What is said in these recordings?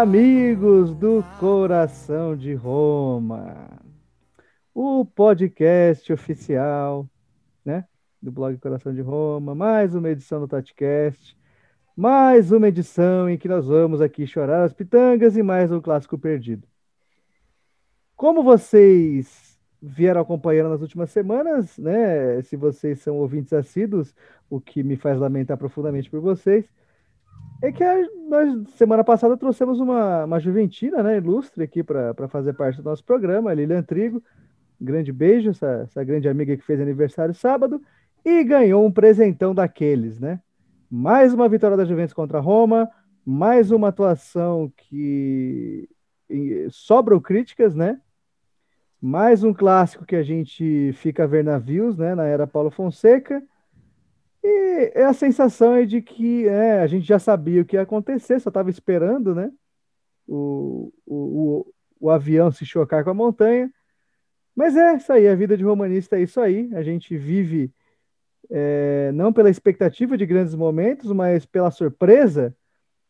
amigos do Coração de Roma, o podcast oficial, né, do blog Coração de Roma, mais uma edição do Tatcast, mais uma edição em que nós vamos aqui chorar as pitangas e mais um clássico perdido. Como vocês vieram acompanhando nas últimas semanas, né, se vocês são ouvintes assíduos, o que me faz lamentar profundamente por vocês, é que a, nós, semana passada, trouxemos uma, uma Juventina, né, ilustre aqui para fazer parte do nosso programa, a Lilian Trigo. grande beijo, essa, essa grande amiga que fez aniversário sábado, e ganhou um presentão daqueles, né? Mais uma vitória da Juventus contra a Roma, mais uma atuação que sobram críticas, né? Mais um clássico que a gente fica a ver navios, né? Na era Paulo Fonseca. E é a sensação é de que é, a gente já sabia o que ia acontecer, só estava esperando, né? O, o, o, o, avião se chocar com a montanha. Mas é isso aí, a vida de romanista é isso aí. A gente vive é, não pela expectativa de grandes momentos, mas pela surpresa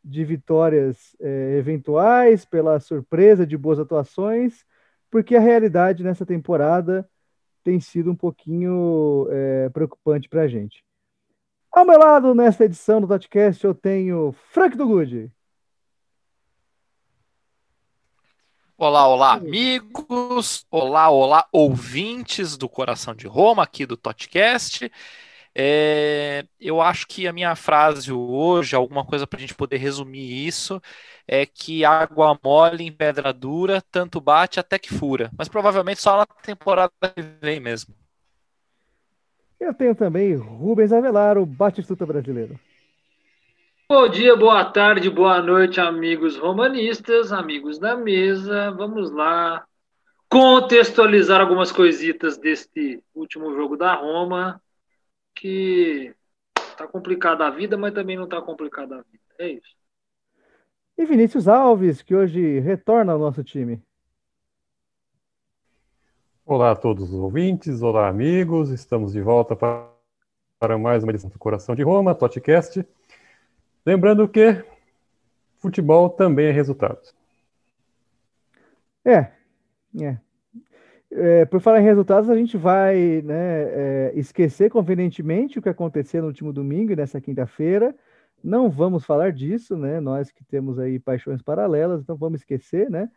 de vitórias é, eventuais, pela surpresa de boas atuações, porque a realidade nessa temporada tem sido um pouquinho é, preocupante para a gente. Ao meu lado, nesta edição do podcast, eu tenho Frank do Good. Olá, olá, amigos. Olá, olá, ouvintes do Coração de Roma, aqui do Totcast. É, eu acho que a minha frase hoje, alguma coisa para a gente poder resumir isso, é que água mole em pedra dura, tanto bate até que fura. Mas provavelmente só na temporada que vem mesmo. Eu tenho também Rubens Avelar, o Batistuta brasileiro. Bom dia, boa tarde, boa noite, amigos romanistas, amigos da mesa. Vamos lá contextualizar algumas coisitas deste último jogo da Roma, que tá complicada a vida, mas também não tá complicada a vida. É isso. E Vinícius Alves, que hoje retorna ao nosso time. Olá a todos os ouvintes, olá amigos, estamos de volta para, mais uma edição do Coração de Roma, Totcast. Lembrando que futebol também é resultado. É, é. é por falar em resultados, a gente vai né, é, esquecer convenientemente o que aconteceu no último domingo e nessa quinta-feira. Não vamos falar disso, né? Nós que temos aí paixões paralelas, então vamos esquecer, né?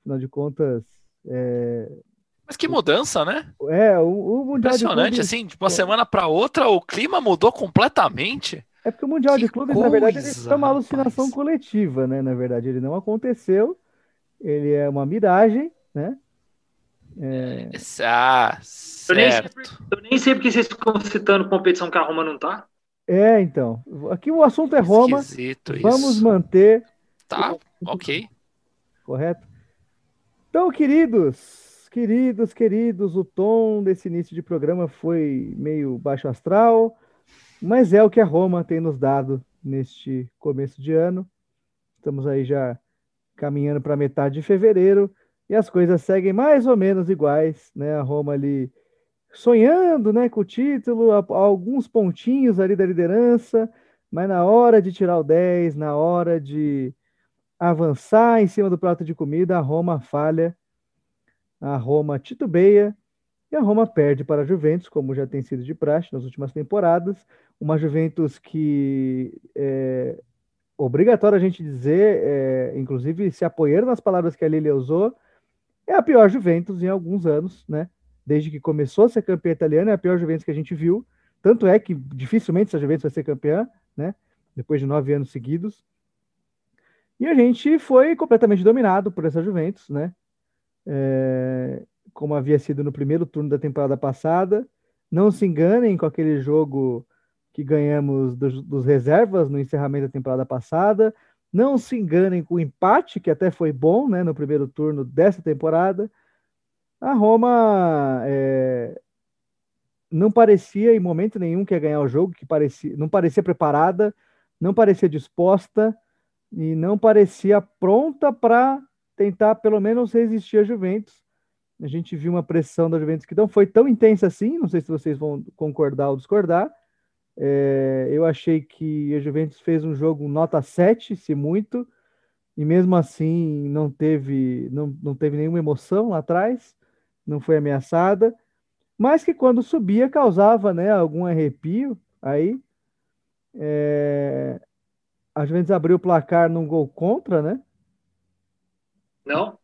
Afinal de contas, é, mas que mudança, né? É, o, o Mundial Impressionante, clubes... assim, de uma semana para outra, o clima mudou completamente. É porque o Mundial que de Clubes, coisa, na verdade, ele foi uma alucinação rapaz. coletiva, né? Na verdade, ele não aconteceu, ele é uma miragem, né? É... Ah, certo. Eu nem, sei, eu nem sei porque vocês ficam citando competição que a Roma não tá. É, então. Aqui o assunto é Roma. Esquisito Vamos isso. manter. Tá, ok. Correto? Então, queridos, Queridos, queridos, o tom desse início de programa foi meio baixo astral, mas é o que a Roma tem nos dado neste começo de ano. Estamos aí já caminhando para metade de fevereiro e as coisas seguem mais ou menos iguais, né? A Roma ali sonhando, né, com o título, alguns pontinhos ali da liderança, mas na hora de tirar o 10, na hora de avançar em cima do prato de comida, a Roma falha a Roma titubeia e a Roma perde para a Juventus, como já tem sido de praxe nas últimas temporadas. Uma Juventus que é obrigatório a gente dizer, é, inclusive se apoiando nas palavras que a Lilia usou, é a pior Juventus em alguns anos, né? Desde que começou a ser campeã italiana, é a pior Juventus que a gente viu. Tanto é que dificilmente essa Juventus vai ser campeã, né? Depois de nove anos seguidos. E a gente foi completamente dominado por essa Juventus, né? É, como havia sido no primeiro turno da temporada passada. Não se enganem com aquele jogo que ganhamos dos, dos, reservas no encerramento da temporada passada. Não se enganem com o empate, que até foi bom né, no primeiro turno dessa temporada. A Roma é, não parecia em momento nenhum que ia ganhar o jogo, que parecia, não parecia preparada, não parecia disposta e não parecia pronta para tentar pelo menos resistir a Juventus. A gente viu uma pressão da Juventus que não foi tão intensa assim, não sei se vocês vão concordar ou discordar. É, eu achei que a Juventus fez um jogo nota 7, se muito, e mesmo assim não teve, não, não teve nenhuma emoção lá atrás, não foi ameaçada, mas que quando subia causava né, algum arrepio aí. É... A Juventus abriu o placar num gol contra, né? Não?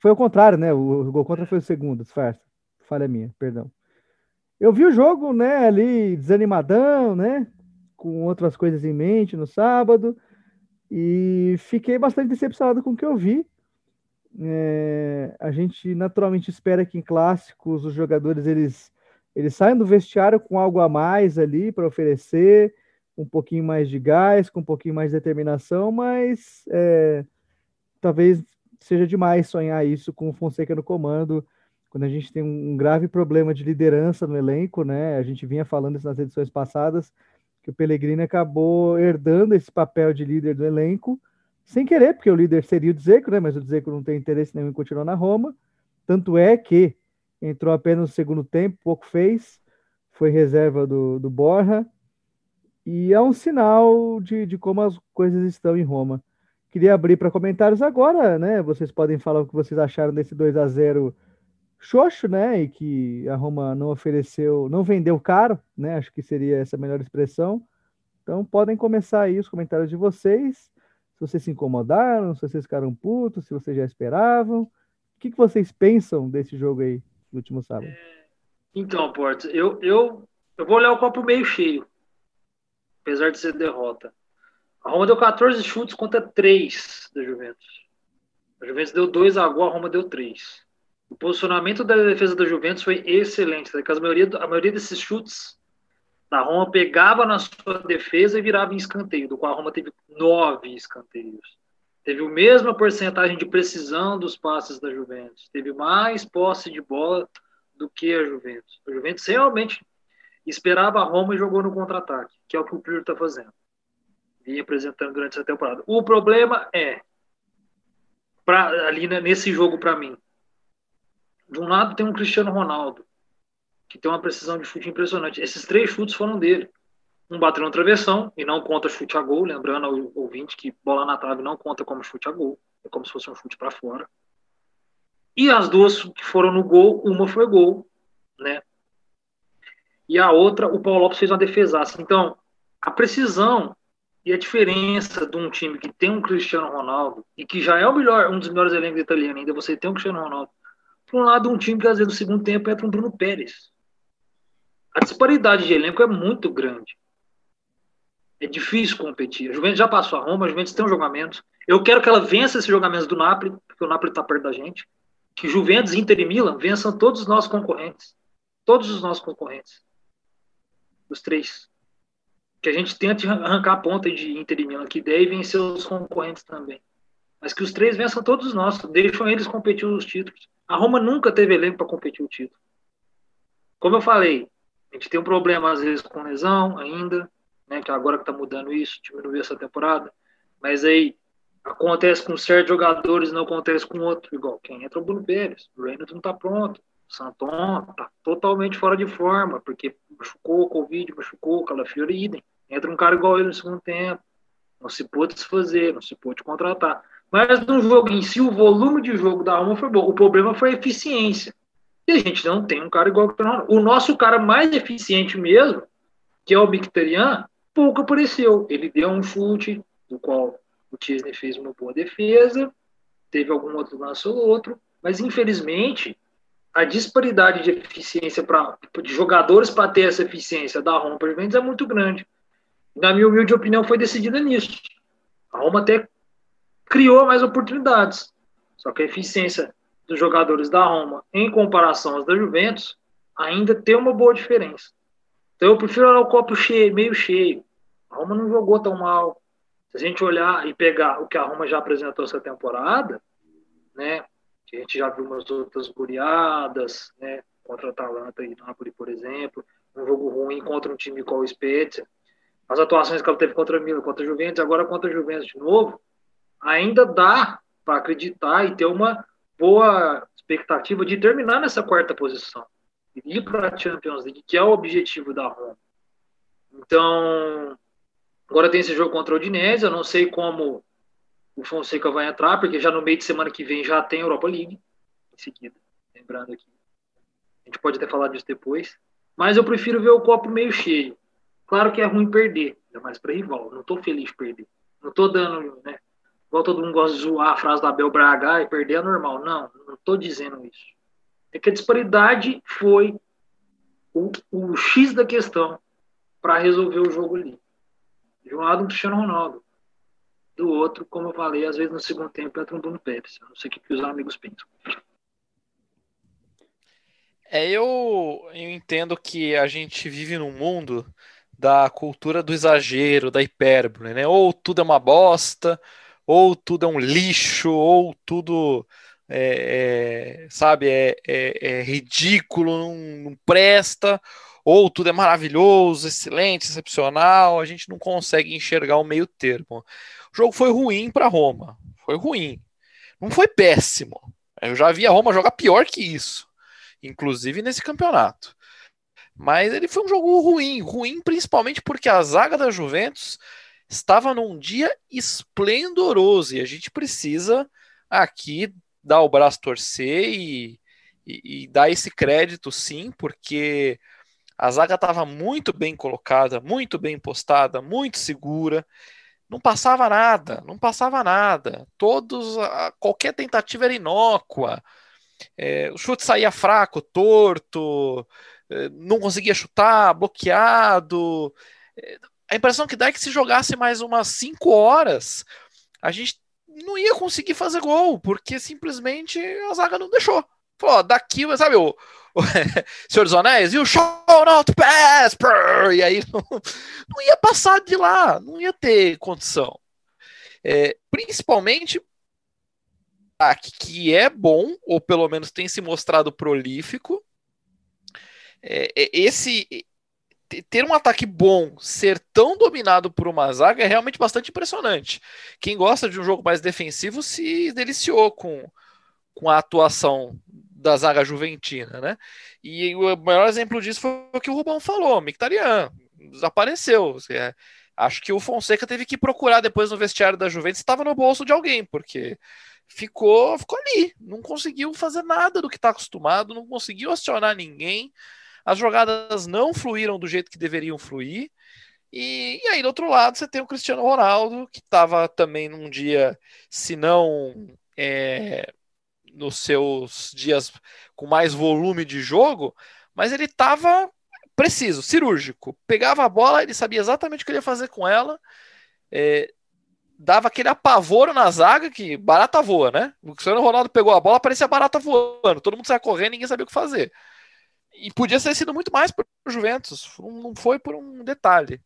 Foi o contrário, né? O, gol contra foi o segundo, disfarça. Falha minha, perdão. Eu vi o jogo, né, ali desanimadão, né? Com outras coisas em mente no sábado. E fiquei bastante decepcionado com o que eu vi. É, a gente naturalmente espera que em clássicos os jogadores eles, eles saiam do vestiário com algo a mais ali para oferecer, um pouquinho mais de gás, com um pouquinho mais de determinação, mas é, talvez seja demais sonhar isso com o Fonseca no comando, quando a gente tem um grave problema de liderança no elenco, né? A gente vinha falando isso nas edições passadas que o Pellegrini acabou herdando esse papel de líder do elenco, sem querer, porque o líder seria o Dzeko, né? Mas o Dzeko não tem interesse nenhum em continuar na Roma. Tanto é que entrou apenas no segundo tempo, pouco fez, foi reserva do, do Borja. E é um sinal de, de como as coisas estão em Roma. Queria abrir para comentários agora, né? Vocês podem falar o que vocês acharam desse 2 a 0 xoxo, né? E que a Roma não ofereceu, não vendeu caro, né? Acho que seria essa a melhor expressão. Então podem começar aí os comentários de vocês. Se vocês se incomodaram, se vocês ficaram putos, se vocês já esperavam. O que, que vocês pensam desse jogo aí no último sábado? Então, Porto, eu, eu, eu vou olhar o copo meio cheio, apesar de ser derrota. A Roma deu 14 chutes contra 3 da Juventus. A Juventus deu 2 a gol, a Roma deu 3. O posicionamento da defesa da Juventus foi excelente, porque tá? a maioria, a maioria desses chutes da Roma pegava na sua defesa e virava em escanteio, do qual a Roma teve nove escanteios. Teve a mesma porcentagem de precisão dos passes da Juventus. Teve mais posse de bola do que a Juventus. A Juventus realmente esperava a Roma e jogou no contra-ataque, que é o que o Pirlo está fazendo. Vinha apresentando durante essa temporada. O problema é, pra, ali nesse jogo para mim, de um lado tem um Cristiano Ronaldo, que tem uma precisão de chute impressionante. Esses três chutes foram dele. Um bateu no travessão e não conta chute a gol, lembrando ao ouvinte que bola na trave não conta como chute a gol, é como se fosse um chute para fora. E as duas que foram no gol, uma foi gol, né? E a outra, o Paulo Lopes fez uma defesaça. Então, a precisão e a diferença de um time que tem um Cristiano Ronaldo e que já é o melhor, um dos melhores elencos italianos, ainda você tem um Cristiano Ronaldo por um lado, um time que às vezes no segundo tempo é para um Bruno Pérez. A disparidade de elenco é muito grande. É difícil competir. A Juventus já passou a Roma, a Juventus tem um jogamento. Eu quero que ela vença esses jogamentos do Napoli, porque o Napoli está perto da gente. Que Juventus, Inter e Milan vençam todos os nossos concorrentes. Todos os nossos concorrentes. Os três. Que a gente tente arrancar a ponta de Inter e Milan, que e vencer os concorrentes também. Mas que os três vençam todos os nossos. Deixam eles competir os títulos. A Roma nunca teve elenco para competir o título. Como eu falei, a gente tem um problema às vezes com lesão ainda, né, que agora que está mudando isso, diminuiu essa temporada. Mas aí acontece com certos jogadores, não acontece com outros. Igual quem entra o Bruno Pérez, o Reynolds não está pronto. O Santon está totalmente fora de forma, porque machucou, Covid, machucou, Calafiore idem. Entra um cara igual ele no segundo tempo. Não se pôde desfazer, não se pôde contratar. Mas no jogo em si, o volume de jogo da Roma foi bom. O problema foi a eficiência. E a gente não tem um cara igual que o nosso cara mais eficiente mesmo, que é o Mkhitaryan, pouco apareceu. Ele deu um chute, do qual o Tierney fez uma boa defesa, teve algum outro lance ou outro, mas infelizmente a disparidade de eficiência para de jogadores para ter essa eficiência da Roma para Juventus é muito grande. Na minha humilde opinião, foi decidida nisso. A Roma até criou mais oportunidades. Só que a eficiência dos jogadores da Roma em comparação aos da Juventus ainda tem uma boa diferença. Então eu prefiro olhar o copo cheio, meio cheio. A Roma não jogou tão mal. Se a gente olhar e pegar o que a Roma já apresentou essa temporada, né, a gente já viu umas outras goleadas, né, contra a Atalanta e Napoli, por exemplo, um jogo ruim contra um time como o Spezia, as atuações que ela teve contra a Milan, contra a Juventus, agora contra a Juventus de novo, ainda dá para acreditar e ter uma boa expectativa de terminar nessa quarta posição e ir para a Champions League, que é o objetivo da Roma. Então, agora tem esse jogo contra o Udinese, eu não sei como o Fonseca vai entrar, porque já no meio de semana que vem já tem Europa League em seguida. Lembrando aqui. A gente pode até falar disso depois. Mas eu prefiro ver o copo meio cheio. Claro que é ruim perder, ainda mais para rival. Não estou feliz de perder. Não estou dando, né? Igual todo mundo gosta de zoar a frase do Abel Braga e perder é normal. Não, não estou dizendo isso. É que a disparidade foi o, o X da questão para resolver o jogo ali. De um lado, o Cristiano Ronaldo. Do outro, como eu falei, às vezes no segundo tempo entra um Bruno Pérez. Eu não sei o que, que os amigos pensam. É, eu, eu entendo que a gente vive num mundo da cultura do exagero, da hipérbole, né? Ou tudo é uma bosta, ou tudo é um lixo, ou tudo é, é, sabe, é, é, é ridículo, não, não, presta, ou tudo é maravilhoso, excelente, excepcional, a gente não consegue enxergar o meio termo. O jogo foi ruim para Roma, foi ruim, não foi péssimo. Eu já vi a Roma jogar pior que isso, inclusive nesse campeonato. Mas ele foi um jogo ruim, ruim principalmente porque a zaga da Juventus estava num dia esplendoroso e a gente precisa aqui dar o braço torcer e, e, e dar esse crédito sim, porque a zaga estava muito bem colocada, muito bem postada, muito segura. Não passava nada, não passava nada. Todos, qualquer tentativa era inócua. É, o chute saía fraco, torto, não conseguia chutar, bloqueado. É, a impressão que dá é que se jogasse mais umas 5 horas, a gente não ia conseguir fazer gol, porque simplesmente a zaga não deixou. Falou, daqui, sabe, o, o Senhor dos Anéis, e o show not pass, e aí não, não ia passar de lá, não ia ter condição. É, principalmente que é bom, ou pelo menos tem se mostrado prolífico. É, é esse ter um ataque bom, ser tão dominado por uma zaga é realmente bastante impressionante. Quem gosta de um jogo mais defensivo se deliciou com, com a atuação da zaga juventina, né? E o maior exemplo disso foi o que o Rubão falou, Mictarian desapareceu. É, acho que o Fonseca teve que procurar depois no vestiário da Juventus estava no bolso de alguém, porque ficou, ficou ali, não conseguiu fazer nada do que está acostumado, não conseguiu acionar ninguém as jogadas não fluíram do jeito que deveriam fluir. E, e aí, do outro lado, você tem o Cristiano Ronaldo, que estava também num dia, se não é, nos seus dias com mais volume de jogo, mas ele estava preciso, cirúrgico. Pegava a bola, ele sabia exatamente o que ele ia fazer com ela. É, dava aquele apavoro na zaga que barata voa, né? O Cristiano Ronaldo pegou a bola, parecia barata voando. Todo mundo saia correndo, ninguém sabia o que fazer. E podia ter sido muito mais para o Juventus, não foi por um detalhe.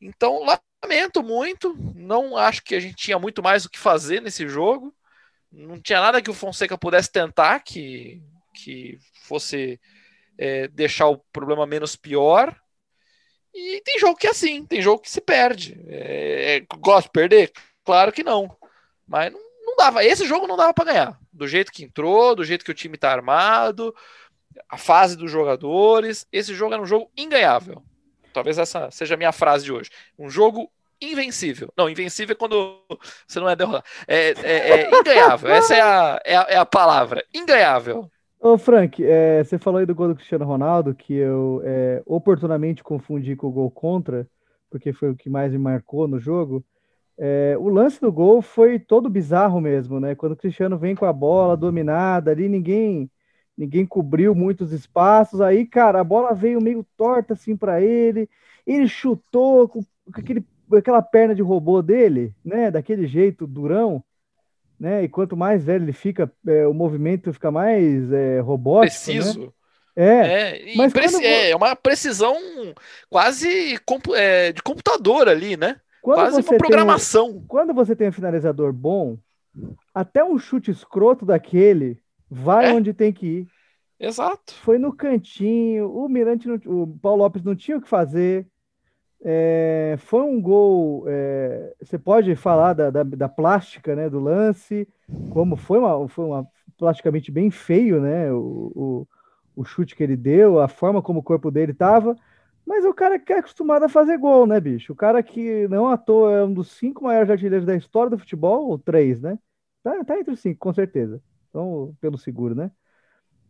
Então, lamento muito, não acho que a gente tinha muito mais o que fazer nesse jogo. Não tinha nada que o Fonseca pudesse tentar que, que fosse é, deixar o problema menos pior. E tem jogo que é assim, tem jogo que se perde. É, é, gosto de perder? Claro que não. Mas não, não dava. Esse jogo não dava para ganhar. Do jeito que entrou, do jeito que o time está armado, a fase dos jogadores. Esse jogo era um jogo inganhável. Talvez essa seja a minha frase de hoje. Um jogo invencível. Não, invencível é quando você não é derrotado. É, é, é inganhável. Essa é a, é a, é a, palavra. Inganhável. Ô, Frank, é, você falou aí do gol do Cristiano Ronaldo, que eu é, oportunamente confundi com o gol contra, porque foi o que mais me marcou no jogo. É, o lance do gol foi todo bizarro mesmo, né? Quando o Cristiano vem com a bola dominada ali, ninguém ninguém cobriu muitos espaços. Aí, cara, a bola veio meio torta assim para ele. Ele chutou com, aquele, aquela perna de robô dele, né? Daquele jeito durão, né? E quanto mais velho ele fica, é, o movimento fica mais é, robótico. Né? Preciso. Né? É, é, mas quando... é uma precisão quase é, de computador ali, né? Quando quase uma programação. Tem, quando você tem um finalizador bom, até um chute escroto daquele Vai é. onde tem que ir. Exato. Foi no cantinho. O Mirante, não, o Paulo Lopes não tinha o que fazer. É, foi um gol. É, você pode falar da, da, da, plástica, né, do lance, como foi uma, foi uma plasticamente bem feio, né, o, o, o, chute que ele deu, a forma como o corpo dele estava. Mas o cara que é acostumado a fazer gol, né, bicho? O cara que não à toa é um dos cinco maiores artilheiros da história do futebol, ou três, né? Tá, tá entre os cinco, com certeza. Então, pelo seguro, né?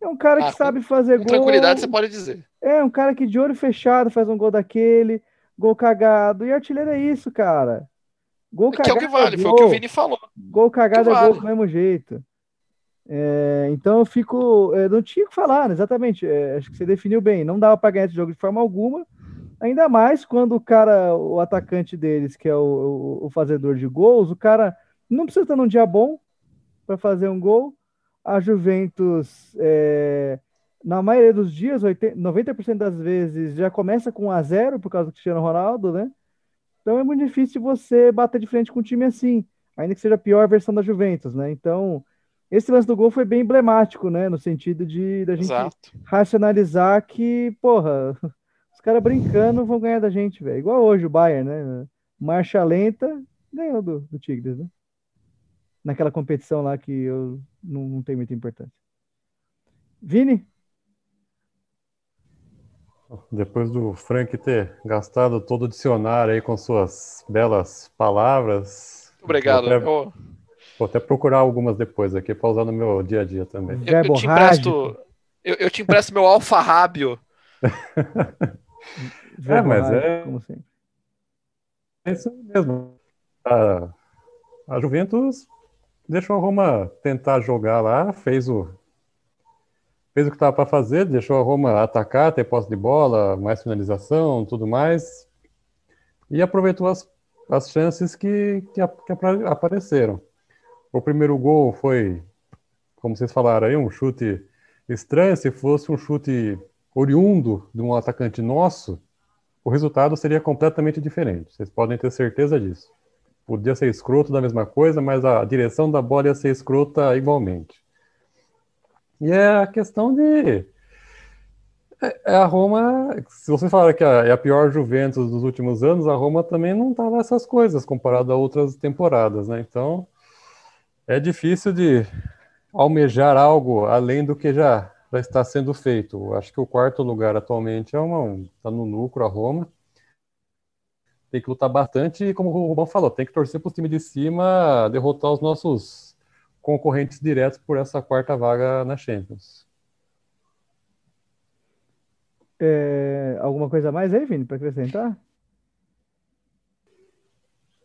É um cara ah, que sabe fazer gol. tranquilidade você pode dizer. É, um cara que de olho fechado faz um gol daquele, gol cagado. E artilheiro é isso, cara. Gol cagado. Que é o que vale, é foi o que o Vini falou. Gol cagado é vale. gol do mesmo jeito. É, então eu fico. Eu não tinha que falar, exatamente. É, acho que você definiu bem. Não dava para ganhar esse jogo de forma alguma. Ainda mais quando o cara, o atacante deles, que é o, o, o fazedor de gols, o cara não precisa estar num dia bom para fazer um gol. A Juventus, é, na maioria dos dias, 80, 90% das vezes, já começa com 1 a 0 por causa do Cristiano Ronaldo, né? Então é muito difícil você bater de frente com um time assim, ainda que seja a pior versão da Juventus, né? Então, esse lance do gol foi bem emblemático, né? No sentido de da gente Exato. racionalizar que, porra, os caras brincando vão ganhar da gente, velho. Igual hoje o Bayern, né? Marcha lenta, ganhou do, do Tigres, né? Naquela competição lá que eu não, não tenho muita importância. Vini? Depois do Frank ter gastado todo o dicionário aí com suas belas palavras. Obrigado. Vou até, vou até procurar algumas depois aqui para usar no meu dia a dia também. Eu, eu te empresto, eu, eu, te empresto meu alfarrábio. é, mas é. Como sempre. É isso mesmo. A, a Juventus deixou a Roma tentar jogar lá, fez o fez o que estava para fazer, deixou a Roma atacar, ter posse de bola, mais finalização, tudo mais, e aproveitou as, as chances que, que, que apareceram. O primeiro gol foi, como vocês falaram aí, um chute estranho. Se fosse um chute oriundo de um atacante nosso, o resultado seria completamente diferente. Vocês podem ter certeza disso. Podia ser escroto da mesma coisa, mas a direção da bola ia ser escrota igualmente. E é a questão de. É, é a Roma, se você falar que é a pior Juventus dos últimos anos, a Roma também não tá nessas coisas comparado a outras temporadas, né? Então é difícil de almejar algo além do que já, já está sendo feito. Acho que o quarto lugar atualmente é uma, está no lucro a Roma. Tem que lutar bastante e, como o Rubão falou, tem que torcer para o time de cima derrotar os nossos concorrentes diretos por essa quarta vaga na Champions. É, alguma coisa mais aí, Vini, para acrescentar?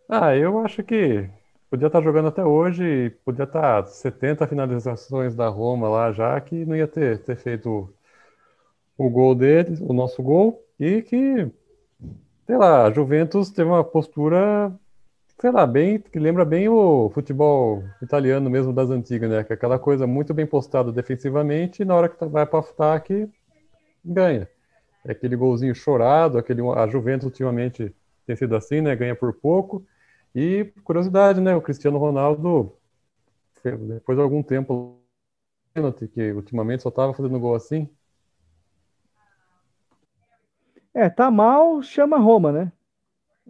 Ah, eu acho que podia estar tá jogando até hoje, podia estar tá 70 finalizações da Roma lá já, que não ia ter, ter feito o gol deles, o nosso gol, e que, sei lá, a Juventus teve uma postura sei lá, bem, que lembra bem o futebol italiano mesmo das antigas, né? Que é aquela coisa muito bem postada defensivamente e na hora que tá, vai para o ataque, ganha. É aquele golzinho chorado, aquele, a Juventus ultimamente tem sido assim, né? Ganha por pouco. E curiosidade, né? O Cristiano Ronaldo, depois de algum tempo, que ultimamente só estava fazendo gol assim. É, tá mal, chama Roma, né?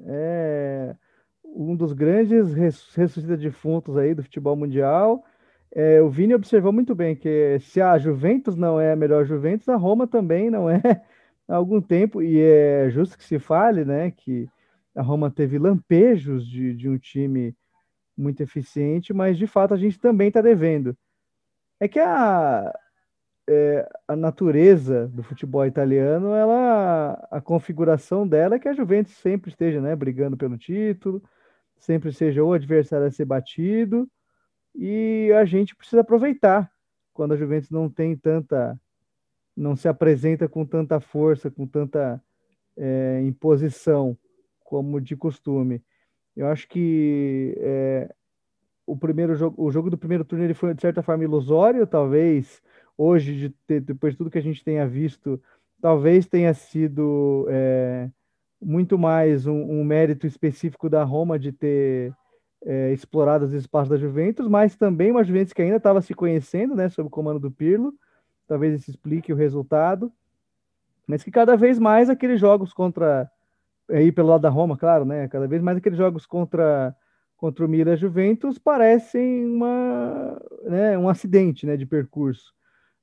É, um dos grandes ressuscita defuntos aí do futebol mundial. É, o Vini observou muito bem que se a Juventus não é a melhor Juventus, a Roma também não é há algum tempo, e é justo que se fale, né, que a Roma teve lampejos de, de um time muito eficiente, mas de fato a gente também está devendo. É que a, é, a natureza do futebol italiano, ela, a configuração dela é que a Juventus sempre esteja, né, brigando pelo título, sempre seja o adversário a ser batido, e a gente precisa aproveitar quando a Juventus não tem tanta, não se apresenta com tanta força, com tanta é, imposição como de costume. Eu acho que é, o primeiro jogo, o jogo do primeiro turno ele foi de certa forma ilusório, talvez hoje de ter, depois de tudo que a gente tenha visto, talvez tenha sido é, muito mais um, um, mérito específico da Roma de ter é, explorado os espaços da Juventus, mas também uma Juventus que ainda estava se conhecendo, né, sob o comando do Pirlo. Talvez isso explique o resultado, mas que cada vez mais aqueles jogos contra aí pelo lado da Roma, claro, né, cada vez mais aqueles jogos contra contra o Milan Juventus parecem uma, né, um acidente, né, de percurso.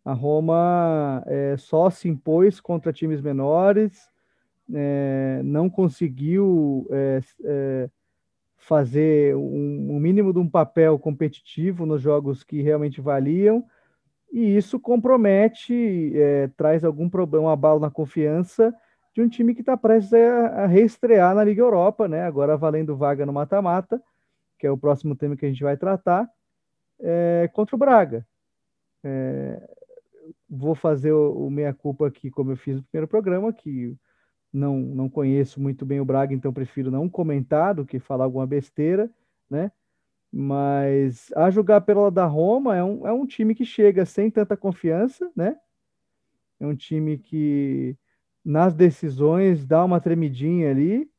A Roma é, só se impôs contra times menores, é, não conseguiu é, é, fazer um, um, mínimo de um papel competitivo nos jogos que realmente valiam, e isso compromete, é, traz algum problema, um abalo na confiança de um time que está prestes a, a, reestrear na Liga Europa, né? agora valendo vaga no mata-mata, que é o próximo tema que a gente vai tratar, é, contra o Braga. É, vou fazer o, o meia-culpa aqui, como eu fiz no primeiro programa, que não, não conheço muito bem o Braga, então prefiro não comentar do que falar alguma besteira, né? Mas a jogar pela da Roma é um, é um time que chega sem tanta confiança, né? É um time que nas decisões dá uma tremidinha ali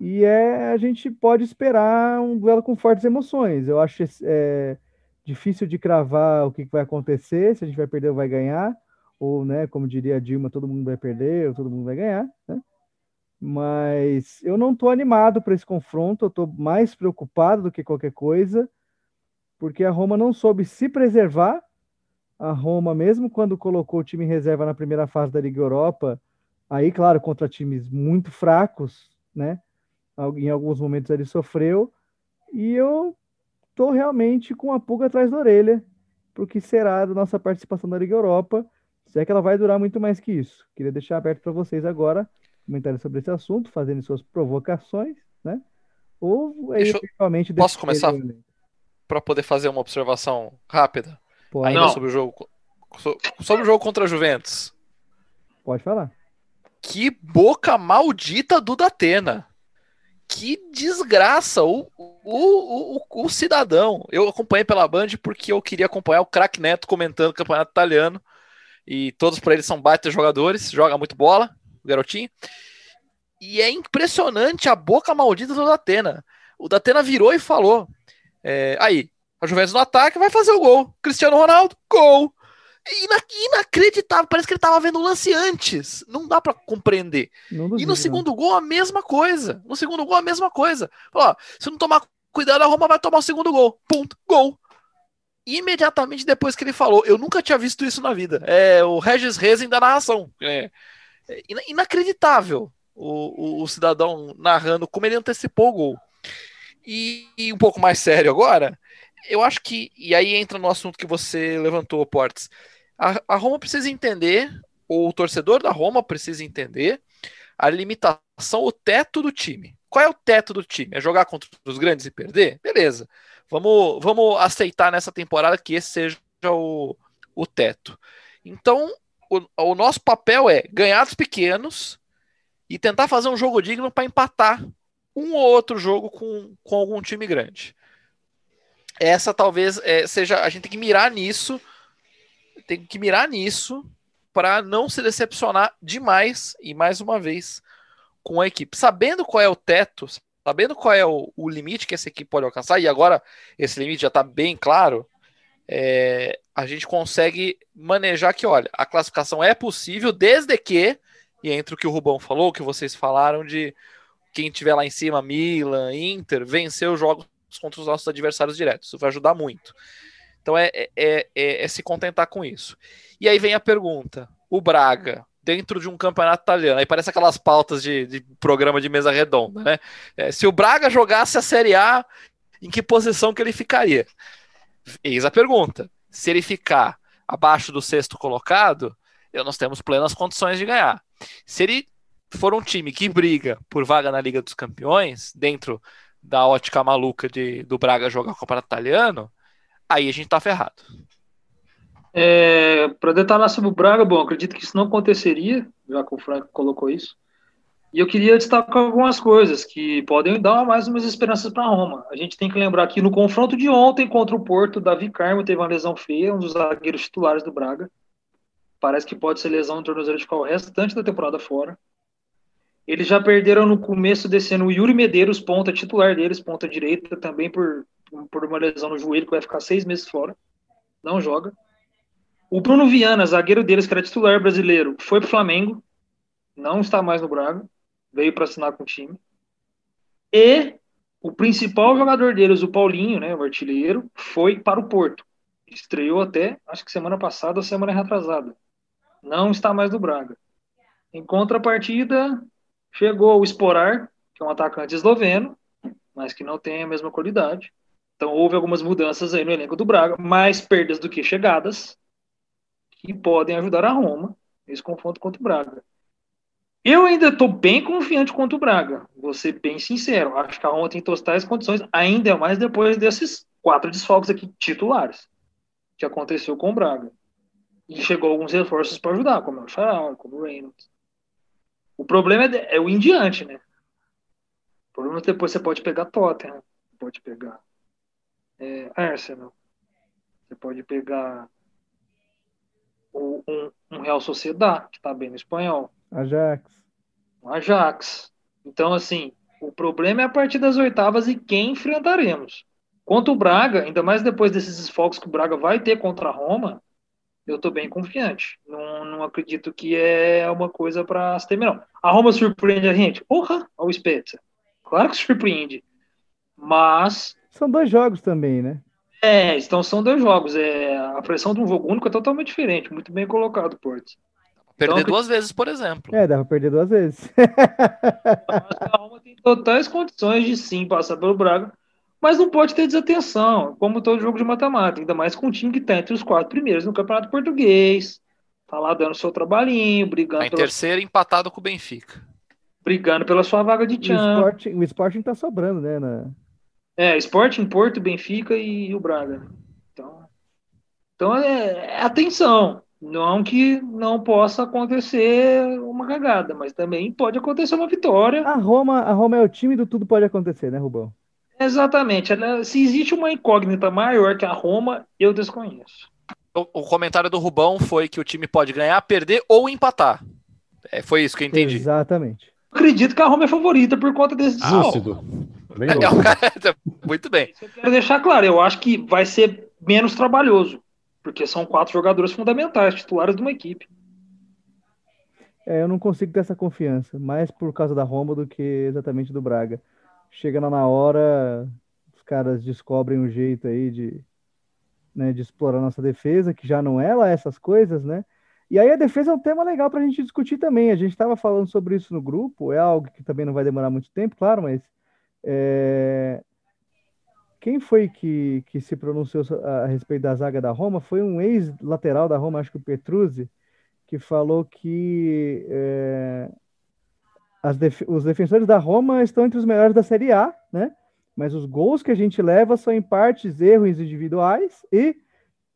e é, a gente pode esperar um duelo com fortes emoções. Eu acho é, difícil de cravar o que vai acontecer, se a gente vai perder ou vai ganhar ou, né, como diria a Dilma, todo mundo vai perder ou todo mundo vai ganhar, né? Mas eu não estou animado para esse confronto, eu estou mais preocupado do que qualquer coisa, porque a Roma não soube se preservar. A Roma, mesmo quando colocou o time em reserva na primeira fase da Liga Europa, aí, claro, contra times muito fracos, né? Em alguns momentos ele sofreu, e eu estou realmente com a pulga atrás da orelha, porque será da nossa participação na Liga Europa se é que ela vai durar muito mais que isso. Queria deixar aberto para vocês agora comentarem sobre esse assunto, fazendo suas provocações, né? Ou aí, eventualmente. Posso começar? Para poder fazer uma observação rápida? Pode. Ainda Não. sobre o jogo. Sobre o jogo contra a Juventus. Pode falar. Que boca maldita do Datena. Que desgraça o, o, o, o, cidadão. Eu acompanhei pela Band porque eu queria acompanhar o craque Neto comentando o campeonato italiano e todos para ele são baita jogadores, joga muito bola, o garotinho. E é impressionante a boca maldita do Datena. O Datena virou e falou: é, aí, a Juventus no ataque vai fazer o gol. Cristiano Ronaldo, gol. Ina inacreditável, parece que ele estava vendo o lance antes. Não dá para compreender. e no segundo gol, a mesma coisa. No segundo gol, a mesma coisa. Ó, se não tomar cuidado, a Roma vai tomar o segundo gol. Ponto. Gol imediatamente depois que ele falou. Eu nunca tinha visto isso na vida. É o Regis Rezen da narração. É, é inacreditável o, o, o, cidadão narrando como ele antecipou o gol. E, e, um pouco mais sério agora, eu acho que. E aí entra no assunto que você levantou, Portes. A, a Roma precisa entender, ou o torcedor da Roma precisa entender a limitação, o teto do time. Qual é o teto do time? É jogar contra os grandes e perder? Beleza. Vamos, vamos aceitar nessa temporada que esse seja o, o teto. Então, o, o nosso papel é ganhar dos pequenos e tentar fazer um jogo digno para empatar um ou outro jogo com, com algum time grande. Essa talvez é, seja. A gente tem que mirar nisso. Tem que mirar nisso para não se decepcionar demais e mais uma vez com a equipe. Sabendo qual é o teto, sabendo qual é o, o, limite que essa equipe pode alcançar, e agora esse limite já está bem claro, é, a gente consegue manejar que, olha, a classificação é possível desde que, e entre o que o Rubão falou, o que vocês falaram de quem tiver lá em cima, Milan, Inter, vencer os jogos contra os nossos adversários diretos. Isso vai ajudar muito. Então é, é, é, é se contentar com isso. E aí vem a pergunta: o Braga dentro de um campeonato italiano. Aí parece aquelas pautas de, de programa de mesa redonda, né? É, se o Braga jogasse a Série A, em que posição que ele ficaria? Eis a pergunta. Se ele ficar abaixo do sexto colocado, nós temos plenas condições de ganhar. Se ele for um time que briga por vaga na Liga dos Campeões, dentro da ótica maluca de, do Braga jogar o campeonato italiano, aí a gente tá ferrado. É, para detalhar sobre o Braga, bom, acredito que isso não aconteceria, já que o Frank colocou isso. E eu queria destacar algumas coisas que podem dar mais umas esperanças para Roma. A gente tem que lembrar que no confronto de ontem contra o Porto, Davi Carmo teve uma lesão feia, um dos zagueiros titulares do Braga. Parece que pode ser lesão no tornozelo de ficar o restante da temporada fora. Eles já perderam no começo desse ano o Yuri Medeiros, ponta titular deles, ponta direita, também por, por uma lesão no joelho, que vai ficar seis meses fora. Não joga. O Bruno Viana, zagueiro deles, que era titular brasileiro, foi para o Flamengo, não está mais no Braga, veio para assinar com o time. E o principal jogador deles, o Paulinho, né, o artilheiro, foi para o Porto. Estreou até, acho que semana passada ou semana retrasada. Não está mais no Braga. Em contrapartida, Chegou o Sporar, que é um atacante esloveno, mas que não tem a mesma qualidade. Então houve algumas mudanças aí no elenco do Braga, mais perdas do que chegadas, que podem ajudar a Roma nesse confronto contra o Braga. Eu ainda estou bem confiante contra o Braga, vou ser bem sincero. Acho que a Roma tem totais condições, ainda mais depois desses quatro desfalques aqui titulares que aconteceu com o Braga. E chegou alguns reforços para ajudar, como o Charal, como o Reynolds. O problema é, é o indiante, né? O problema é que depois você pode pegar Tottenham, pode pegar é, Arsenal, você pode pegar um, um Real Sociedad, que está bem no espanhol. Ajax. Um Ajax. Então, assim, o problema é a partir das oitavas e quem enfrentaremos. Quanto o Braga, ainda mais depois desses desfalques que o Braga vai ter contra a Roma, eu estou bem confiante. Não, não acredito que é uma coisa para se terminar. A Roma surpreende a gente? Porra, ao Spezia. Claro que surpreende. Mas. São dois jogos também, né? É, então são dois jogos. É, a pressão de um jogo único é totalmente diferente. Muito bem colocado, Porto. Perder então, duas vezes, por exemplo. É, dá pra perder duas vezes. a Roma tem totais condições de sim passar pelo Braga mas não pode ter desatenção, como todo jogo de matemática, ainda mais com um time que está entre os quatro primeiros no Campeonato Português, tá lá dando seu trabalhinho, brigando. Tá em pela... terceiro, empatado com o Benfica. Brigando pela sua vaga de Champions. O Sporting, o Sporting tá sobrando, né? Na... É, Sporting, Porto, Benfica e, o Braga. Então, então é, é atenção. Não que não possa acontecer uma cagada, mas também pode acontecer uma vitória. A Roma, a Roma é o time do tudo pode acontecer, né, Rubão? Exatamente. Se existe uma incógnita maior que a Roma, eu desconheço. O, o comentário do Rubão foi que o time pode ganhar, perder ou empatar. É, foi isso que eu entendi. Exatamente. Acredito que a Roma é favorita por conta desse ah, lúcido. Bem é, Muito bem. Eu quero deixar claro, eu acho que vai ser menos trabalhoso, porque são quatro jogadores fundamentais, titulares de uma equipe. É, eu não consigo ter essa confiança, mais por causa da Roma do que exatamente do Braga chegando na hora, os caras descobrem um jeito aí de, né, de explorar nossa defesa, que já não é lá essas coisas, né? E aí a defesa é um tema legal para a gente discutir também. A gente estava falando sobre isso no grupo, é algo que também não vai demorar muito tempo, claro, mas é... quem foi que, que se pronunciou a respeito da zaga da Roma? Foi um ex-lateral da Roma, acho que o Petruzzi, que falou que é def os defensores da Roma estão entre os melhores da Série A, né? Mas os gols que a gente leva são em partes erros individuais e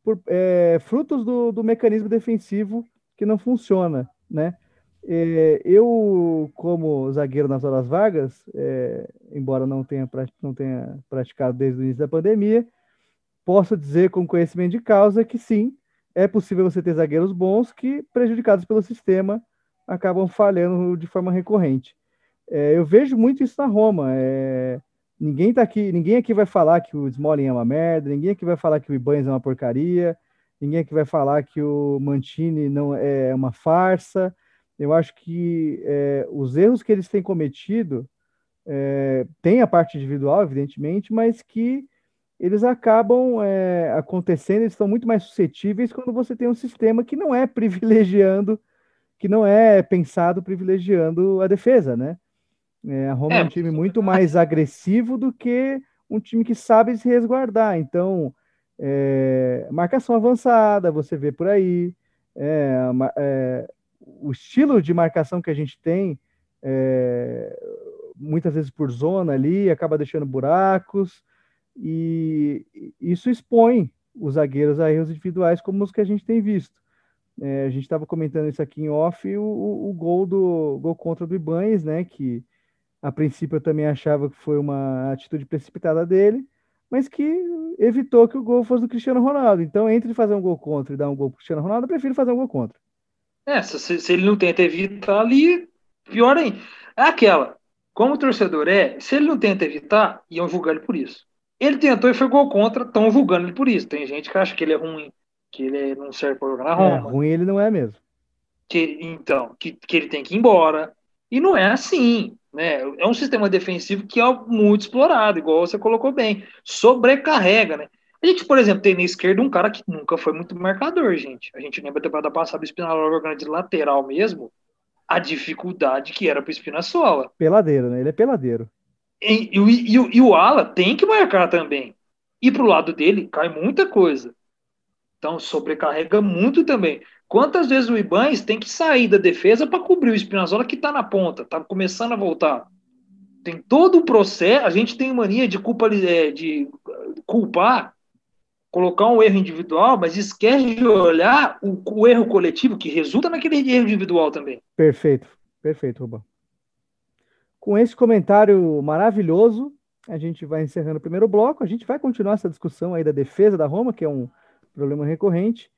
por, é, frutos do, do, mecanismo defensivo que não funciona, né? É, eu, como zagueiro nas horas vagas, é, embora não tenha, não tenha praticado desde o início da pandemia, posso dizer com conhecimento de causa que sim, é possível você ter zagueiros bons que, prejudicados pelo sistema, acabam falhando de forma recorrente. É, eu vejo muito isso na Roma. É, ninguém tá aqui, ninguém aqui vai falar que o Smalling é uma merda, ninguém aqui vai falar que o Ibanez é uma porcaria, ninguém aqui vai falar que o Mantini não é uma farsa. Eu acho que é, os erros que eles têm cometido é, a parte individual, evidentemente, mas que eles acabam é, acontecendo, eles estão muito mais suscetíveis quando você tem um sistema que não é privilegiando que não é pensado privilegiando a defesa, né? É, a Roma é, é um time muito mais agressivo do que um time que sabe se resguardar. Então, é, marcação avançada, você vê por aí. É, é, o estilo de marcação que a gente tem, é, muitas vezes por zona ali, acaba deixando buracos, e isso expõe os zagueiros a erros individuais, como os que a gente tem visto. É, a gente estava comentando isso aqui em off, o, o, gol do gol contra do Ibanes, né? Que a princípio eu também achava que foi uma atitude precipitada dele, mas que evitou que o gol fosse do Cristiano Ronaldo. Então, entre fazer um gol contra e dar um gol pro Cristiano Ronaldo, eu prefiro fazer um gol contra. É, se, se ele não tenta evitar ali, pior ainda. É aquela. Como o torcedor é, se ele não tenta evitar, iam julgar ele por isso. Ele tentou e foi gol contra, estão julgando ele por isso. Tem gente que acha que ele é ruim, que ele não serve para jogar na Roma. É, ruim ele não é mesmo. Que, então, que, que ele tem que ir embora. E não é assim. Né? É um sistema defensivo que é muito explorado, igual você colocou bem. Sobrecarrega, né? A gente, por exemplo, tem na esquerda um cara que nunca foi muito marcador, gente. A gente lembra da temporada passada o Spinazzola jogando de lateral mesmo. a dificuldade que era para o Espinassola. Peladeiro, né? Ele é peladeiro. E, e, e, e o Ala tem que marcar também. E pro lado dele cai muita coisa. Então sobrecarrega muito também. Quantas vezes o Ibanes tem que sair da defesa para cobrir o Espinazzola que está na ponta, está começando a voltar? Tem todo o processo. A gente tem mania de culpa é, de culpar, colocar um erro individual, mas esquece de olhar o, o erro coletivo que resulta naquele erro individual também. Perfeito, perfeito, Rubão. Com esse comentário maravilhoso, a gente vai encerrando o primeiro bloco. A gente vai continuar essa discussão aí da defesa da Roma, que é um problema recorrente,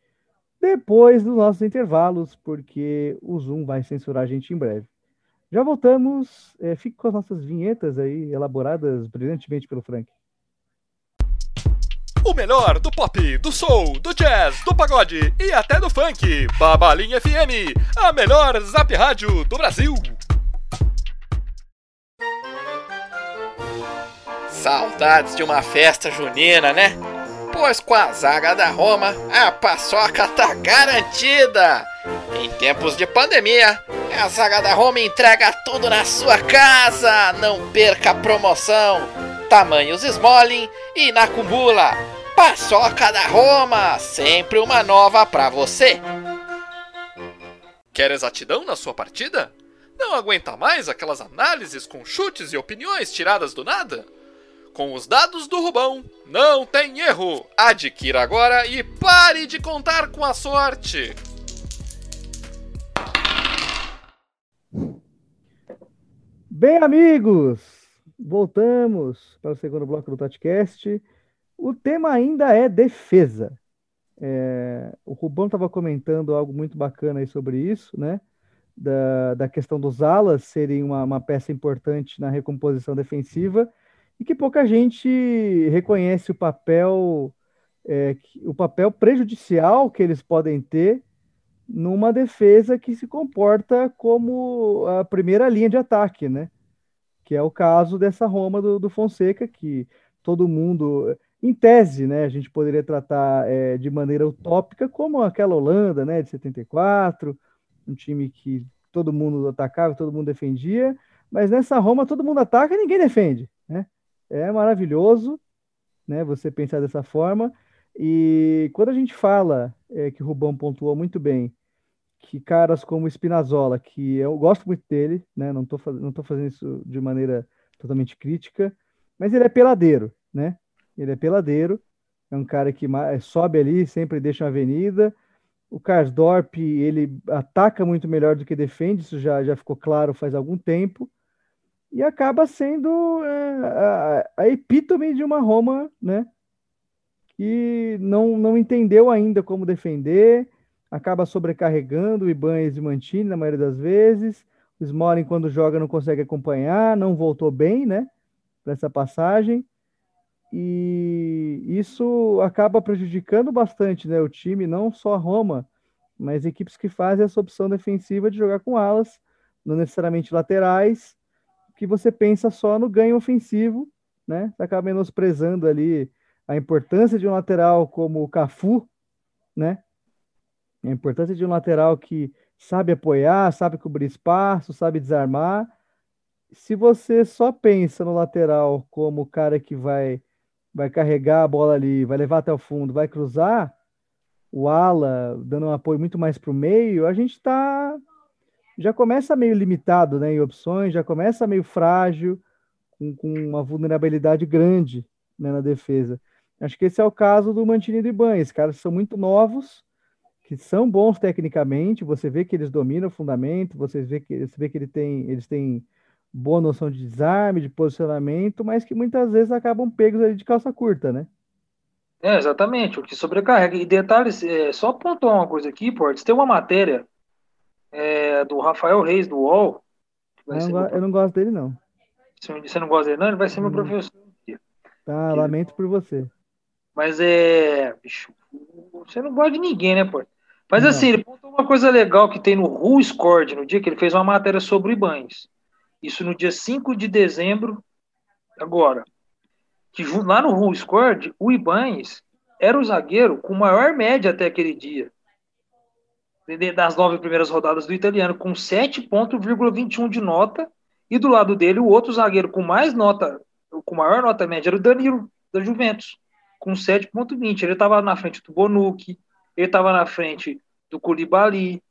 depois dos nossos intervalos, porque o Zoom vai censurar a gente em breve. Já voltamos. É, fique com as nossas vinhetas aí, elaboradas brilhantemente pelo Frank. O melhor do pop, do soul, do jazz, do pagode e até do funk. Babalim FM, a melhor zap rádio do Brasil. Saudades de uma festa junina, né? Pois com a zaga da Roma, a paçoca tá garantida! Em tempos de pandemia, a zaga da Roma entrega tudo na sua casa! Não perca a promoção! Tamanhos Smolin e na Cumbula! Paçoca da Roma! Sempre uma nova pra você! Quer exatidão na sua partida? Não aguenta mais aquelas análises com chutes e opiniões tiradas do nada? Com os dados do Rubão, não tem erro! Adquira agora e pare de contar com a sorte! Bem, amigos, voltamos para o segundo bloco do podcast. O tema ainda é defesa. É, o Rubão estava comentando algo muito bacana aí sobre isso, né? Da, da questão dos alas serem uma, uma peça importante na recomposição defensiva e que pouca gente reconhece o papel é, o papel prejudicial que eles podem ter numa defesa que se comporta como a primeira linha de ataque, né? Que é o caso dessa Roma do, do Fonseca, que todo mundo, em tese, né, a gente poderia tratar é, de maneira utópica como aquela Holanda, né, de 74, um time que todo mundo atacava, todo mundo defendia, mas nessa Roma todo mundo ataca e ninguém defende, né? é maravilhoso, né? Você pensar dessa forma. E quando a gente fala, é, que o Rubão pontuou muito bem, que caras como Spinazzola, que eu gosto muito dele, né? Não tô fazendo isso de maneira totalmente crítica, mas ele é peladeiro, né? Ele é peladeiro, é um cara que sobe ali, sempre deixa uma avenida. O Karsdorp, ele ataca muito melhor do que defende, isso já, já ficou claro faz algum tempo e acaba sendo é, a, a, epítome de uma Roma, né? Que não, não entendeu ainda como defender, acaba sobrecarregando o Ibanez e Mantini na maioria das vezes. O Smalling, quando joga, não consegue acompanhar, não voltou bem, né? Para essa passagem. E isso acaba prejudicando bastante né, o time, não só a Roma, mas equipes que fazem essa opção defensiva de jogar com alas, não necessariamente laterais, que você pensa só no ganho ofensivo, né? Você acaba menosprezando ali a importância de um lateral como o Cafu, né? A importância de um lateral que sabe apoiar, sabe cobrir espaço, sabe desarmar. Se você só pensa no lateral como o cara que vai vai carregar a bola ali, vai levar até o fundo, vai cruzar, o ala dando um apoio muito mais para o meio, a gente está já começa meio limitado né, em opções, já começa meio frágil, com, com uma vulnerabilidade grande né, na defesa. Acho que esse é o caso do Mantini e do Iban. Esses caras são muito novos, que são bons tecnicamente, você vê que eles dominam o fundamento, você vê que, você vê que ele tem, eles têm boa noção de desarme, de posicionamento, mas que muitas vezes acabam pegos ali de calça curta, né? É, exatamente, o que sobrecarrega. E detalhes, é, só pontuar uma coisa aqui, Portes, tem uma matéria é, do Rafael Reis, do UOL. Eu não, meu... eu não, gosto dele, não. Você não gosta dele, não? Ele vai ser meu professor. Tá, Ele... lamento por você. Mas é. Bicho, você não gosta de ninguém, né, pô? Mas não. assim, ele contou uma coisa legal que tem no Who Scored, no dia que ele fez uma matéria sobre Ibanes. Isso no dia 5 de dezembro, agora. Que lá no Who Scored, o Ibanes era o zagueiro com maior média até aquele dia. das nove primeiras rodadas do italiano, com 7,21 de nota, e do lado dele, o outro zagueiro com mais nota, com maior nota média, era o Danilo, da Juventus, com 7,20. Ele estava na frente do Bonucci, ele estava na frente do Koulibaly,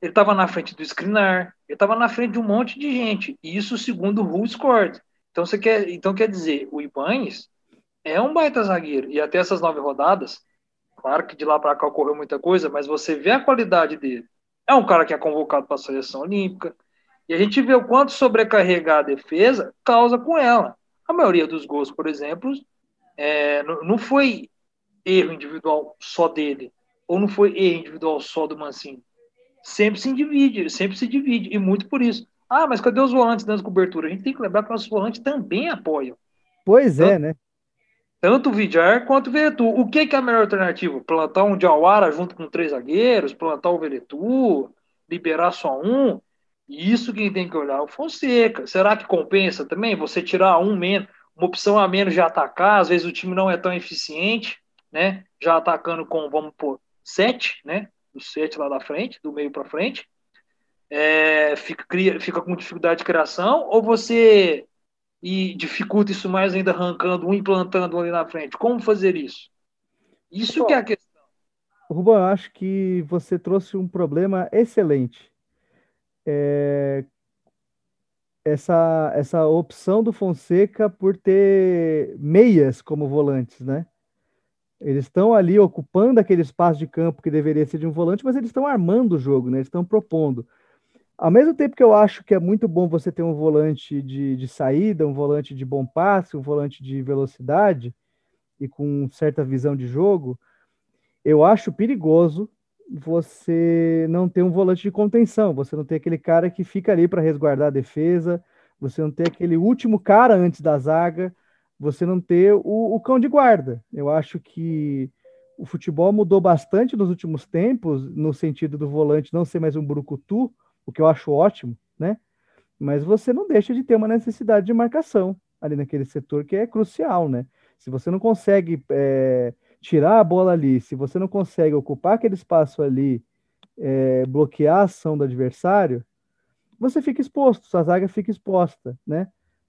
ele estava na frente do Skriniar, ele estava na frente de um monte de gente. E isso segundo o Who Scored. Então, você quer, então quer dizer, o Ibanes é um baita zagueiro. E até essas nove rodadas, claro que de lá para cá ocorreu muita coisa, mas você vê a qualidade dele. É um cara que é convocado para a seleção olímpica. E a gente vê o quanto sobrecarregar a defesa causa com ela. A maioria dos gols, por exemplo, é, não foi erro individual só dele, ou não foi erro individual só do Mancini. Sempre se divide, sempre se divide, e muito por isso. Ah, mas cadê os volantes dando cobertura? A gente tem que lembrar que nossos volantes também apoiam. Pois é, né? Tanto o Vidjar quanto o Veretu. O que, que é a melhor alternativa? Plantar um Diawara junto com três zagueiros, plantar o Veretu, liberar só um? Isso quem tem que olhar é o Fonseca. Será que compensa também você tirar um menos, uma opção a menos de atacar? Às vezes o time não é tão eficiente, né? Já atacando com, vamos pôr, sete, né? O sete lá da frente, do meio para frente. É, fica, cria, fica com dificuldade de criação, ou você e dificulta isso mais ainda arrancando um implantando ali na frente. Como fazer isso? Isso Bom, que é a questão. Rubão, eu acho que você trouxe um problema excelente. É... Essa, essa opção do Fonseca por ter meias como volantes, né? Eles estão ali ocupando aquele espaço de campo que deveria ser de um volante, mas eles estão armando o jogo, né? Eles estão propondo. Ao mesmo tempo que eu acho que é muito bom você ter um volante de, de saída, um volante de bom passe, um volante de velocidade e com certa visão de jogo, eu acho perigoso você não ter um volante de contenção, você não ter aquele cara que fica ali para resguardar a defesa, você não ter aquele último cara antes da zaga, você não ter o, o cão de guarda. Eu acho que o futebol mudou bastante nos últimos tempos, no sentido do volante não ser mais um brucutu, o que eu acho ótimo, né? Mas você não deixa de ter uma necessidade de marcação ali naquele setor que é crucial, né? Se você não consegue é, tirar a bola ali, se você não consegue ocupar aquele espaço ali, é, bloquear a ação do adversário, você fica exposto, sua zaga fica exposta, né?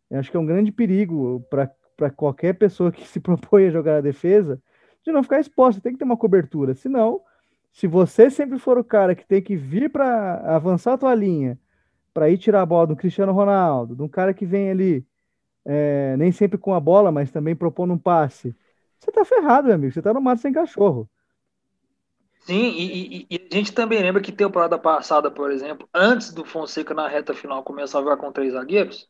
Eu acho que é um grande perigo para qualquer pessoa que se propõe a jogar a defesa de não ficar exposta, tem que ter uma cobertura, senão se você sempre for o cara que tem que vir para avançar a tua linha, para ir tirar a bola do Cristiano Ronaldo, de um cara que vem ali, é, nem sempre com a bola, mas também propondo um passe, você tá ferrado, meu amigo. Você tá no mato sem cachorro. Sim, e, e, e, a gente também lembra que temporada passada, por exemplo, antes do Fonseca na reta final começar a jogar com três zagueiros,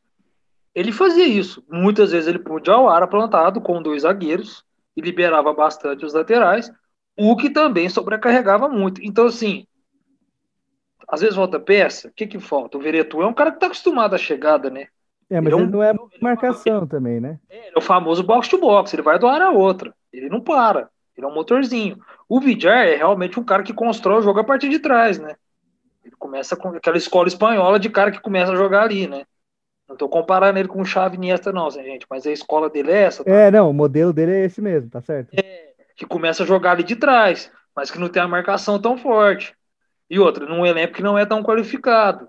ele fazia isso. Muitas vezes ele podia ao ar plantado com dois zagueiros e liberava bastante os laterais o que também sobrecarregava muito. Então, assim, às vezes volta peça, o que que falta? O Veretu é um cara que está acostumado à chegada, né? É, mas ele, é um, não é marcação ele, também, né? É, é o famoso box to box, ele vai do ar a outra, ele não para, ele é um motorzinho. O Vidjar é realmente um cara que constrói o jogo a partir de trás, né? Ele começa com aquela escola espanhola de cara que começa a jogar ali, né? Não tô comparando ele com o Xavi Iniesta não, gente, mas a escola dele é essa. Tá? É, não, o modelo dele é esse mesmo, tá certo? É, que começa a jogar ali de trás, mas que não tem a marcação tão forte. E outra, num elenco que não é tão qualificado.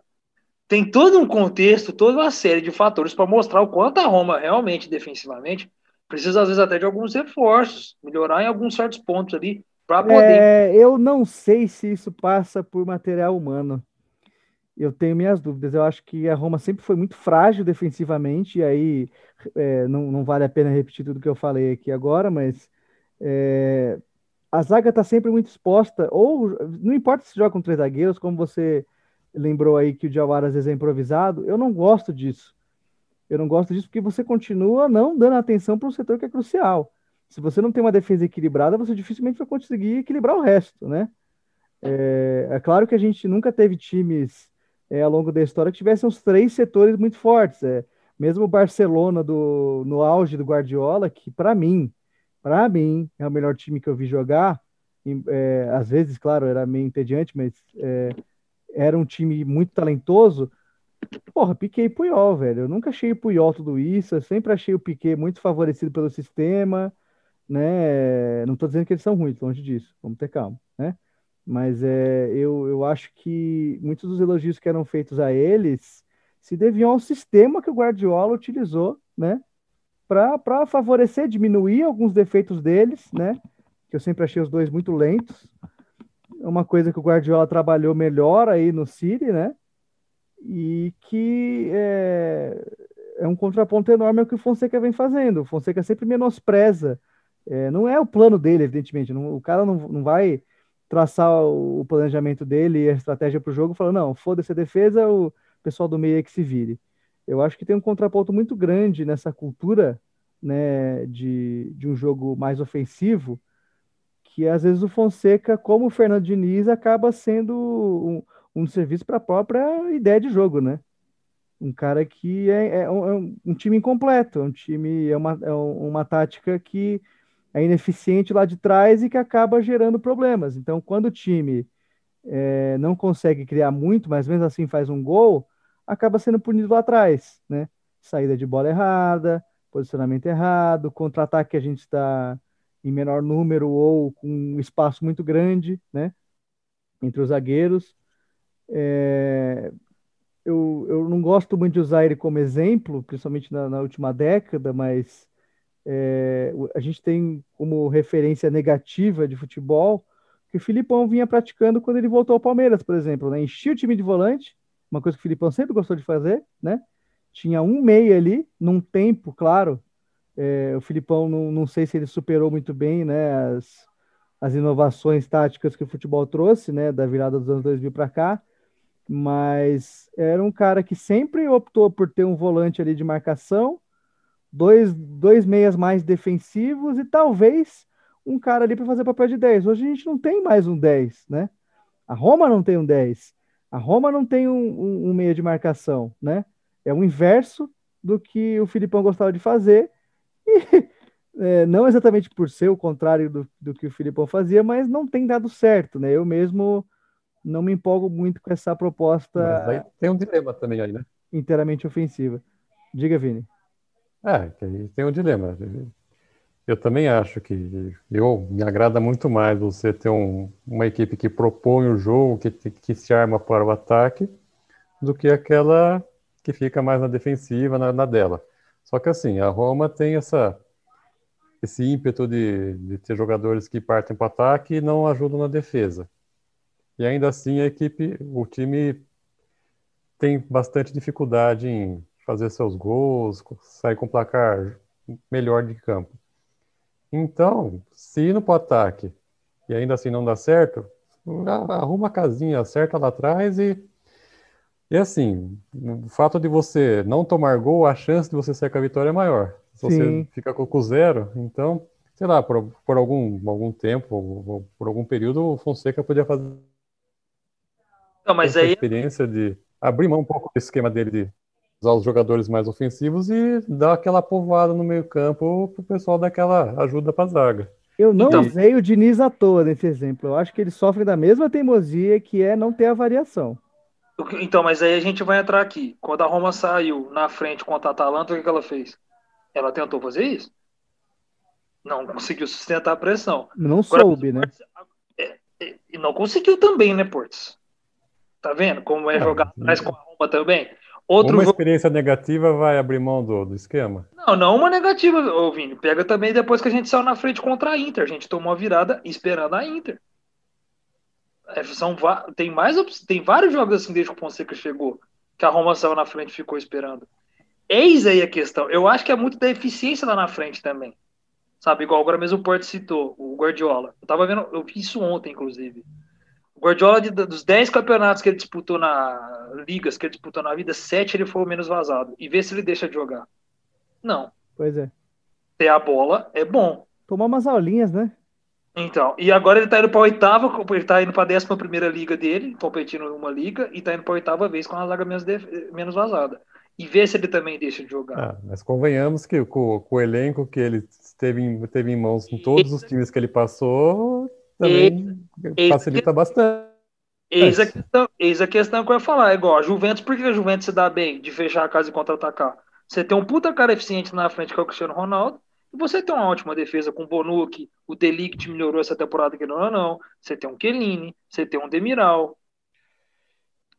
Tem todo um contexto, toda uma série de fatores para mostrar o quanto a Roma realmente, defensivamente, precisa às vezes até de alguns reforços, melhorar em alguns certos pontos ali, para poder. É, eu não sei se isso passa por material humano. Eu tenho minhas dúvidas. Eu acho que a Roma sempre foi muito frágil defensivamente, e aí é, não, não vale a pena repetir tudo que eu falei aqui agora, mas é, a zaga está sempre muito exposta, ou não importa se joga com três zagueiros, como você lembrou aí que o Diawara às vezes é improvisado, eu não gosto disso. Eu não gosto disso porque você continua não dando atenção para um setor que é crucial. Se você não tem uma defesa equilibrada, você dificilmente vai conseguir equilibrar o resto, né? É, é claro que a gente nunca teve times é, ao longo da história que tivessem os três setores muito fortes. É, mesmo o Barcelona do, no auge do Guardiola, que para mim para mim, é o melhor time que eu vi jogar. É, às vezes, claro, era meio entediante, mas é, era um time muito talentoso. Porra, Piquet e Puyol, velho. Eu nunca achei o Puyol tudo isso. Eu sempre achei o Piquet muito favorecido pelo sistema, né? Não tô dizendo que eles são ruins, longe disso. Vamos ter calma, né? Mas é, eu, eu acho que muitos dos elogios que eram feitos a eles se deviam ao sistema que o Guardiola utilizou, né? Para favorecer, diminuir alguns defeitos deles, né? Que eu sempre achei os dois muito lentos. É uma coisa que o Guardiola trabalhou melhor aí no City, né? E que é, é um contraponto enorme ao que o Fonseca vem fazendo. O Fonseca sempre menospreza. É, não é o plano dele, evidentemente. Não, o cara não, não vai traçar o planejamento dele e a estratégia para o jogo, falando, não, foda-se a defesa, o pessoal do meio é que se vire. Eu acho que tem um contraponto muito grande nessa cultura né, de, de um jogo mais ofensivo, que às vezes o Fonseca, como o Fernando Diniz, acaba sendo um, um serviço para a própria ideia de jogo, né? Um cara que é, é, um, é um, time incompleto, é um time, é uma, é uma tática que é ineficiente lá de trás e que acaba gerando problemas. Então, quando o time é, não consegue criar muito, mas mesmo assim faz um gol, acaba sendo punido lá atrás, né? Saída de bola errada, posicionamento errado, contra-ataque que a gente está em menor número ou com um espaço muito grande, né? Entre os zagueiros. É, eu, eu não gosto muito de usar ele como exemplo, principalmente na, na última década, mas é, a gente tem como referência negativa de futebol que o Filipão vinha praticando quando ele voltou ao Palmeiras, por exemplo, né? Enchia o time de volante, uma coisa que o Filipão sempre gostou de fazer, né? Tinha um meia ali, num tempo, claro. É, o Filipão, não, não sei se ele superou muito bem, né? As, as inovações táticas que o futebol trouxe, né? Da virada dos anos 2000 para cá. Mas era um cara que sempre optou por ter um volante ali de marcação dois, dois meias mais defensivos e talvez um cara ali para fazer papel de 10. Hoje a gente não tem mais um 10, né? A Roma não tem um 10. A Roma não tem um, um, um meia de marcação, né? É o inverso do que o Filipão gostava de fazer. E é, não exatamente por ser o contrário do, do que o Filipão fazia, mas não tem dado certo, né? Eu mesmo não me empolgo muito com essa proposta. Tem um dilema também aí, né? Inteiramente ofensiva. Diga, Vini. É, tem um dilema. Eu também acho que eu me agrada muito mais você ter um, uma equipe que propõe o jogo, que, que se arma para o ataque, do que aquela que fica mais na defensiva, na, na dela. Só que assim, a Roma tem essa esse ímpeto de, de ter jogadores que partem para o ataque e não ajudam na defesa. E ainda assim a equipe, o time tem bastante dificuldade em fazer seus gols, sair com placar melhor de campo. Então, se ir no ataque e ainda assim não dá certo, arruma a casinha, acerta lá atrás e. E assim, o fato de você não tomar gol, a chance de você sair com a vitória é maior. Se você Sim. fica com zero, então, sei lá, por, por algum, algum tempo, ou, por algum período, o Fonseca podia fazer não, mas aí... experiência de abrir mão um pouco do esquema dele de usar os jogadores mais ofensivos e dar aquela povoada no meio campo para o pessoal dar aquela ajuda para a zaga. Eu não então, usei o Diniz à toa nesse exemplo. Eu acho que ele sofre da mesma teimosia que é não ter a variação. Então, mas aí a gente vai entrar aqui. Quando a Roma saiu na frente contra a Atalanta, o que, ela fez? Ela tentou fazer isso? Não conseguiu sustentar a pressão. Não Agora, soube, né? É, é, e não conseguiu também, né, Portes? Tá vendo como é, é jogar atrás com a Roma também? Outro uma experiência negativa vai abrir mão do, do esquema? Não, não uma negativa, ô Vini. Pega também depois que a gente saiu na frente contra a Inter. A gente tomou a virada esperando a Inter. É, são, tem, mais, tem vários jogos assim desde que o Fonseca chegou, que a Roma saiu na frente e ficou esperando. Eis aí a questão. Eu acho que é muito da eficiência lá na frente também. Sabe, igual agora mesmo o Porto citou, o Guardiola. Eu tava vendo, eu vi isso ontem, inclusive. O Guardiola, de, dos 10 campeonatos que ele disputou na ligas que ele disputou na vida, 7 ele foi o menos vazado. E vê se ele deixa de jogar. Não. Pois é. Ter a bola é bom. Tomar umas aulinhas, né? Então, e agora ele tá indo pra oitava, ele tá indo pra décima primeira liga dele, competindo numa liga, e tá indo pra oitava vez com a zaga menos, menos vazada. E vê se ele também deixa de jogar. Ah, mas convenhamos que com, com, o elenco que ele teve em, teve em mãos em todos os times que ele passou, também e, facilita bastante. Eis a, questão, eis a questão que eu ia falar. É igual a Juventus, por que a Juventus se dá bem de fechar a casa e contra-atacar? Você tem um puta cara eficiente na frente que é o Cristiano Ronaldo, você tem uma ótima defesa com o Bonucci, o Delict melhorou essa temporada que não ou não. Você tem um Kelini, você tem um Demiral.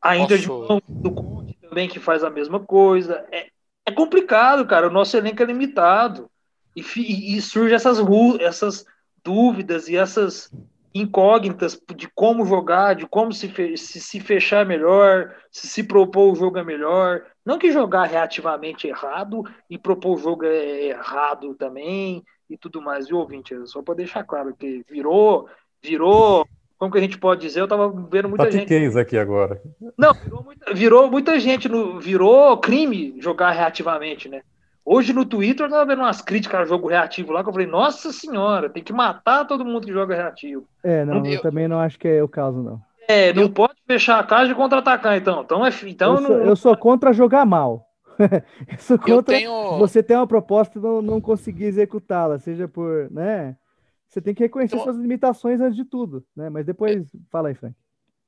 A Inter de do Conte também que faz a mesma coisa. É, é complicado, cara. O nosso elenco é limitado. E, e, e surge essas, essas dúvidas e essas incógnitas de como jogar, de como se, se, se fechar melhor, se se propor o jogo é melhor. Não que jogar reativamente errado e propor o jogo é errado também e tudo mais, viu, ouvinte? Só para deixar claro que virou, virou, como que a gente pode dizer? Eu tava vendo muita gente. aqui agora. Não, virou muita, virou muita gente, no, virou crime jogar reativamente, né? Hoje no Twitter eu tava vendo umas críticas ao jogo reativo lá, que eu falei, nossa senhora, tem que matar todo mundo que joga reativo. É, não, eu, eu também não acho que é o caso, não. É, não eu... pode fechar a casa e contra-atacar, então. Então, é, então eu, sou, não... eu sou contra jogar mal. eu sou contra tenho... você ter uma proposta e não, não conseguir executá-la, seja por, né? Você tem que reconhecer então... suas limitações antes de tudo, né? Mas depois, fala aí, Frank.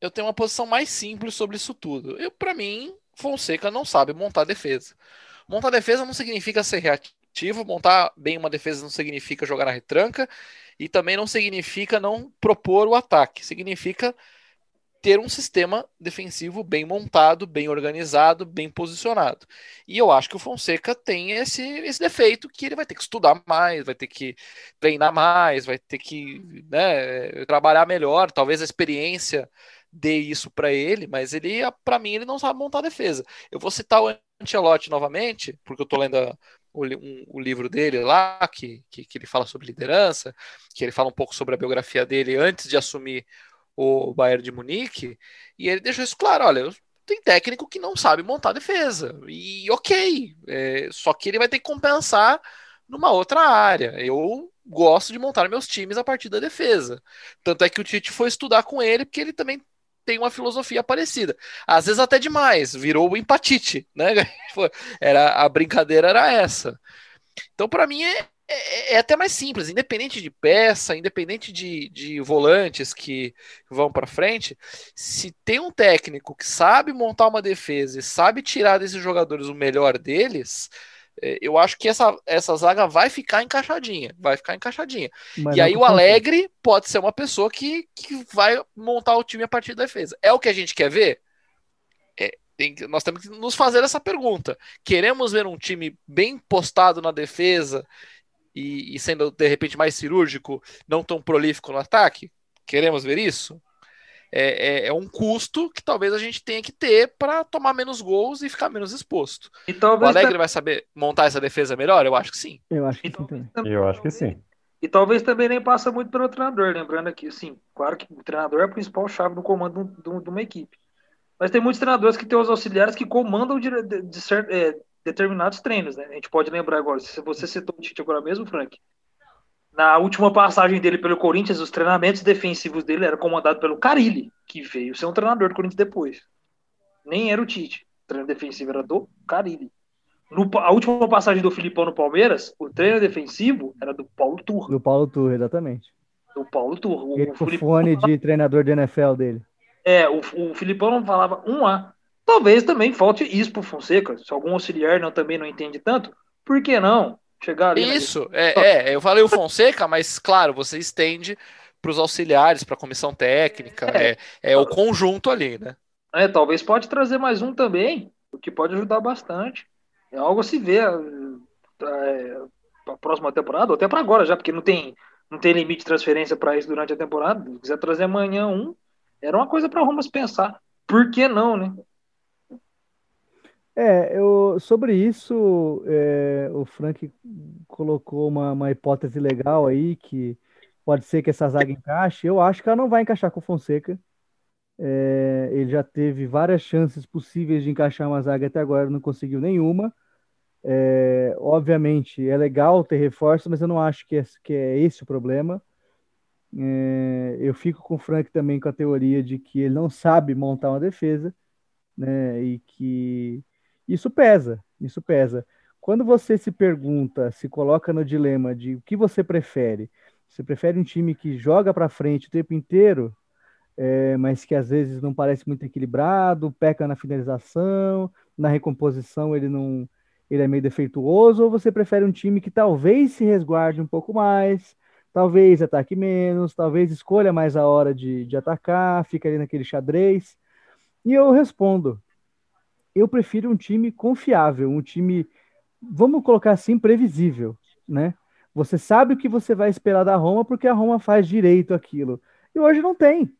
Eu tenho uma posição mais simples sobre isso tudo. Eu, para mim, Fonseca não sabe montar defesa. Montar defesa não significa ser reativo, montar bem uma defesa não significa jogar na retranca, e também não significa não propor o ataque. Significa ter um sistema defensivo bem montado, bem organizado, bem posicionado. E eu acho que o Fonseca tem esse, esse defeito que ele vai ter que estudar mais, vai ter que treinar mais, vai ter que né, trabalhar melhor, talvez a experiência dê isso para ele, mas ele, para mim, ele não sabe montar defesa. Eu vou citar o Ancelotti novamente, porque eu estou lendo a, o, um, o, livro dele lá, que, que, que, ele fala sobre liderança, que ele fala um pouco sobre a biografia dele antes de assumir o Bayern de Munique, e ele deixou isso claro, olha, tem técnico que não sabe montar defesa, e ok, é, só que ele vai ter que compensar numa outra área. Eu gosto de montar meus times a partir da defesa. Tanto é que o Tite foi estudar com ele, porque ele também tem uma filosofia parecida. Às vezes até demais, virou o empatite, né? Era, a brincadeira era essa. Então, para mim, é, é, é, até mais simples, independente de peça, independente de, de volantes que vão para frente, se tem um técnico que sabe montar uma defesa e sabe tirar desses jogadores o melhor deles, eu acho que essa, essa zaga vai ficar encaixadinha, vai ficar encaixadinha. Mas e aí o Alegre pode ser uma pessoa que, que vai montar o time a partir da defesa. É o que a gente quer ver? É, tem, nós temos que nos fazer essa pergunta. Queremos ver um time bem postado na defesa e, e sendo de repente mais cirúrgico, não tão prolífico no ataque? Queremos ver isso? É, é, é, um custo que talvez a gente tenha que ter para tomar menos gols e ficar menos exposto. E o Alegre vai saber montar essa defesa melhor? Eu acho que sim. Eu acho que, sim. Eu acho que sim. E talvez também nem passa muito pelo treinador, lembrando aqui, assim, claro que o treinador é a principal chave no comando de, de uma equipe. Mas tem muitos treinadores que têm os auxiliares que comandam de, de, de é, determinados treinos, né? A gente pode lembrar agora, se você citou o Tite agora mesmo, Frank, na última passagem dele pelo Corinthians, os treinamentos defensivos dele eram comandados pelo Carilli, que veio ser um treinador do Corinthians depois. Nem era o Tite. O treino defensivo era do Carilli. No, a última passagem do Filipão no Palmeiras, o treino defensivo era do Paulo Turra. Do Paulo Turra, exatamente. Do Paulo Turra. O, o, o fone de treinador de NFL dele. É, o, o Filipão não falava um A. Talvez também falte isso pro Fonseca. Se algum auxiliar não, também não entende tanto, por que não? Chegar ali. Isso, é, é, eu falei o Fonseca, mas claro, você estende para os auxiliares, para a comissão técnica, é, é, é, o conjunto ali, né? É, talvez pode trazer mais um também, o que pode ajudar bastante. É algo a se ver é, para a próxima temporada, ou até para agora já, porque não tem, não tem limite de transferência para isso durante a temporada. Se quiser trazer amanhã um, era uma coisa para Romas pensar. Por que não, né? É, eu, sobre isso, é, o Frank colocou uma, uma hipótese legal aí, que pode ser que essa zaga encaixe. Eu acho que ela não vai encaixar com o Fonseca. É, ele já teve várias chances possíveis de encaixar uma zaga até agora, não conseguiu nenhuma. É, obviamente, é legal ter reforço, mas eu não acho que é, que é esse o problema. É, eu fico com o Frank também com a teoria de que ele não sabe montar uma defesa, né, e que isso pesa, isso pesa. Quando você se pergunta, se coloca no dilema de o que você prefere, você prefere um time que joga para frente o tempo inteiro, é, mas que às vezes não parece muito equilibrado, peca na finalização, na recomposição ele não ele é meio defeituoso, ou você prefere um time que talvez se resguarde um pouco mais, talvez ataque menos, talvez escolha mais a hora de, de atacar, fica ali naquele xadrez. E eu respondo: eu prefiro um time confiável, um time, vamos colocar assim, previsível, né? Você sabe o que você vai esperar da Roma porque a Roma faz direito aquilo. E hoje não tem.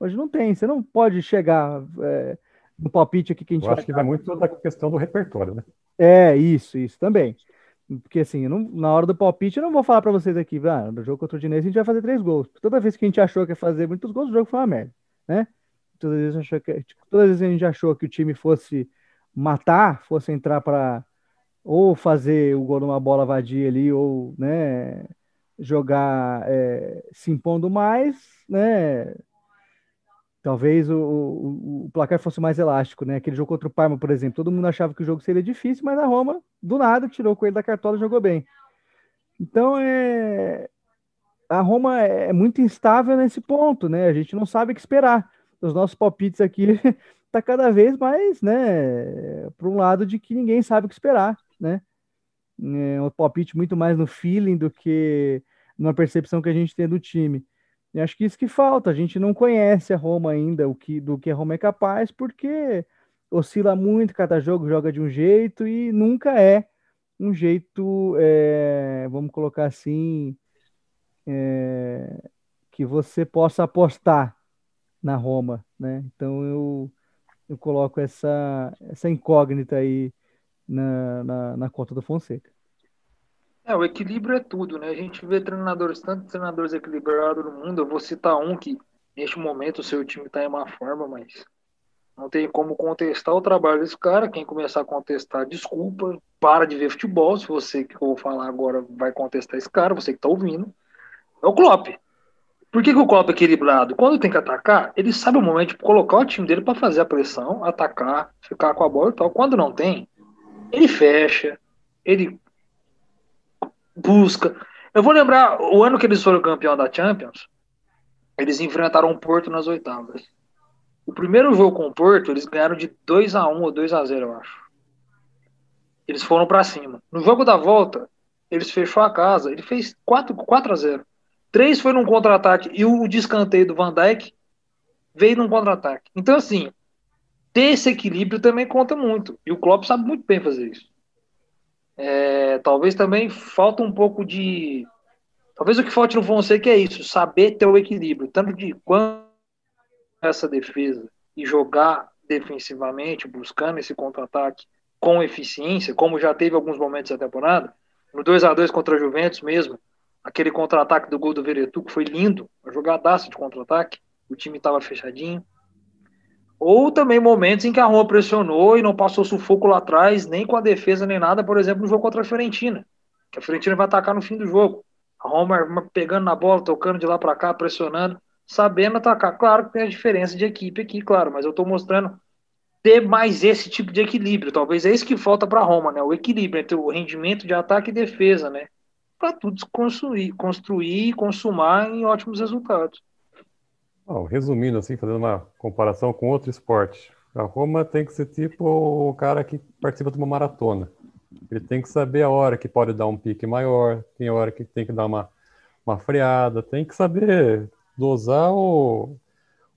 Hoje não tem. Você não pode chegar é, no palpite aqui que a gente Eu acho que vai muito da questão do repertório, né? É, isso, isso também. Porque assim, não, na hora do palpite, eu não vou falar para vocês aqui, ah, no jogo contra o Dinês a gente vai fazer três gols. Toda vez que a gente achou que ia fazer muitos gols, o jogo foi uma merda, né? Todas as vezes, que, todas as vezes a gente achou que o time fosse matar, fosse entrar para ou fazer o gol numa bola vadia ali, ou né, jogar é, se impondo mais, né? Talvez o, o, o, placar fosse mais elástico, né? Aquele jogo contra o Parma, por exemplo, todo mundo achava que o jogo seria difícil, mas a Roma, do nada, tirou o coelho da cartola e jogou bem. Então, é... a Roma é muito instável nesse ponto, né? A gente não sabe o que esperar. Os nossos palpites aqui tá cada vez mais, né, para um lado de que ninguém sabe o que esperar, né? É um palpite muito mais no feeling do que numa percepção que a gente tem do time. E acho que isso que falta. A gente não conhece a Roma ainda, o que, do que a Roma é capaz, porque oscila muito, cada jogo joga de um jeito e nunca é um jeito, é, vamos colocar assim, é, que você possa apostar na Roma, né? Então eu, eu coloco essa, essa incógnita aí na, na, na conta do Fonseca. É, o equilíbrio é tudo, né? A gente vê treinadores, tanto treinadores equilibrados no mundo. Eu vou citar um que, neste momento, o seu time está em má forma, mas não tem como contestar o trabalho desse cara. Quem começar a contestar, desculpa, para de ver futebol. Se você que eu vou falar agora vai contestar esse cara, você que está ouvindo, é o Klopp. Por que, que o Klopp é equilibrado? Quando tem que atacar, ele sabe o momento de colocar o time dele para fazer a pressão, atacar, ficar com a bola e tal. Quando não tem, ele fecha, ele busca. Eu vou lembrar, o ano que eles foram campeão da Champions, eles enfrentaram o Porto nas oitavas. O primeiro jogo com o Porto, eles ganharam de 2 a 1 ou 2 a 0 eu acho. Eles foram para cima. No jogo da volta, eles fechou a casa. Ele fez 4, 4 a 0. Três foi num contra-ataque e o descanteio do Van Dijk veio num contra-ataque. Então, assim, ter esse equilíbrio também conta muito. E o Klopp sabe muito bem fazer isso. É, talvez também falta um pouco de. Talvez o que falte no Fonseca é isso, saber ter o equilíbrio, tanto de quando essa defesa e jogar defensivamente, buscando esse contra-ataque com eficiência, como já teve alguns momentos da temporada. No 2 a 2 contra a Juventus mesmo, aquele contra-ataque do gol do Veretu, que foi lindo, a jogadaça de contra-ataque, o time estava fechadinho. Ou também momentos em que a Roma pressionou e não passou sufoco lá atrás, nem com a defesa nem nada, por exemplo, no jogo contra a Fiorentina, que a Fiorentina vai atacar no fim do jogo. A Roma pegando na bola, tocando de lá para cá, pressionando, sabendo atacar. Claro que tem a diferença de equipe aqui, claro, mas eu estou mostrando ter mais esse tipo de equilíbrio. Talvez é isso que falta para a Roma, né? O equilíbrio entre o rendimento de ataque e defesa, né? Para tudo construir, construir e consumar em ótimos resultados. Bom, resumindo assim, fazendo uma comparação com outro esporte, a Roma tem que ser tipo o cara que participa de uma maratona. Ele tem que saber a hora que pode dar um pique maior, tem hora que tem que dar uma, uma freada, tem que saber dosar o,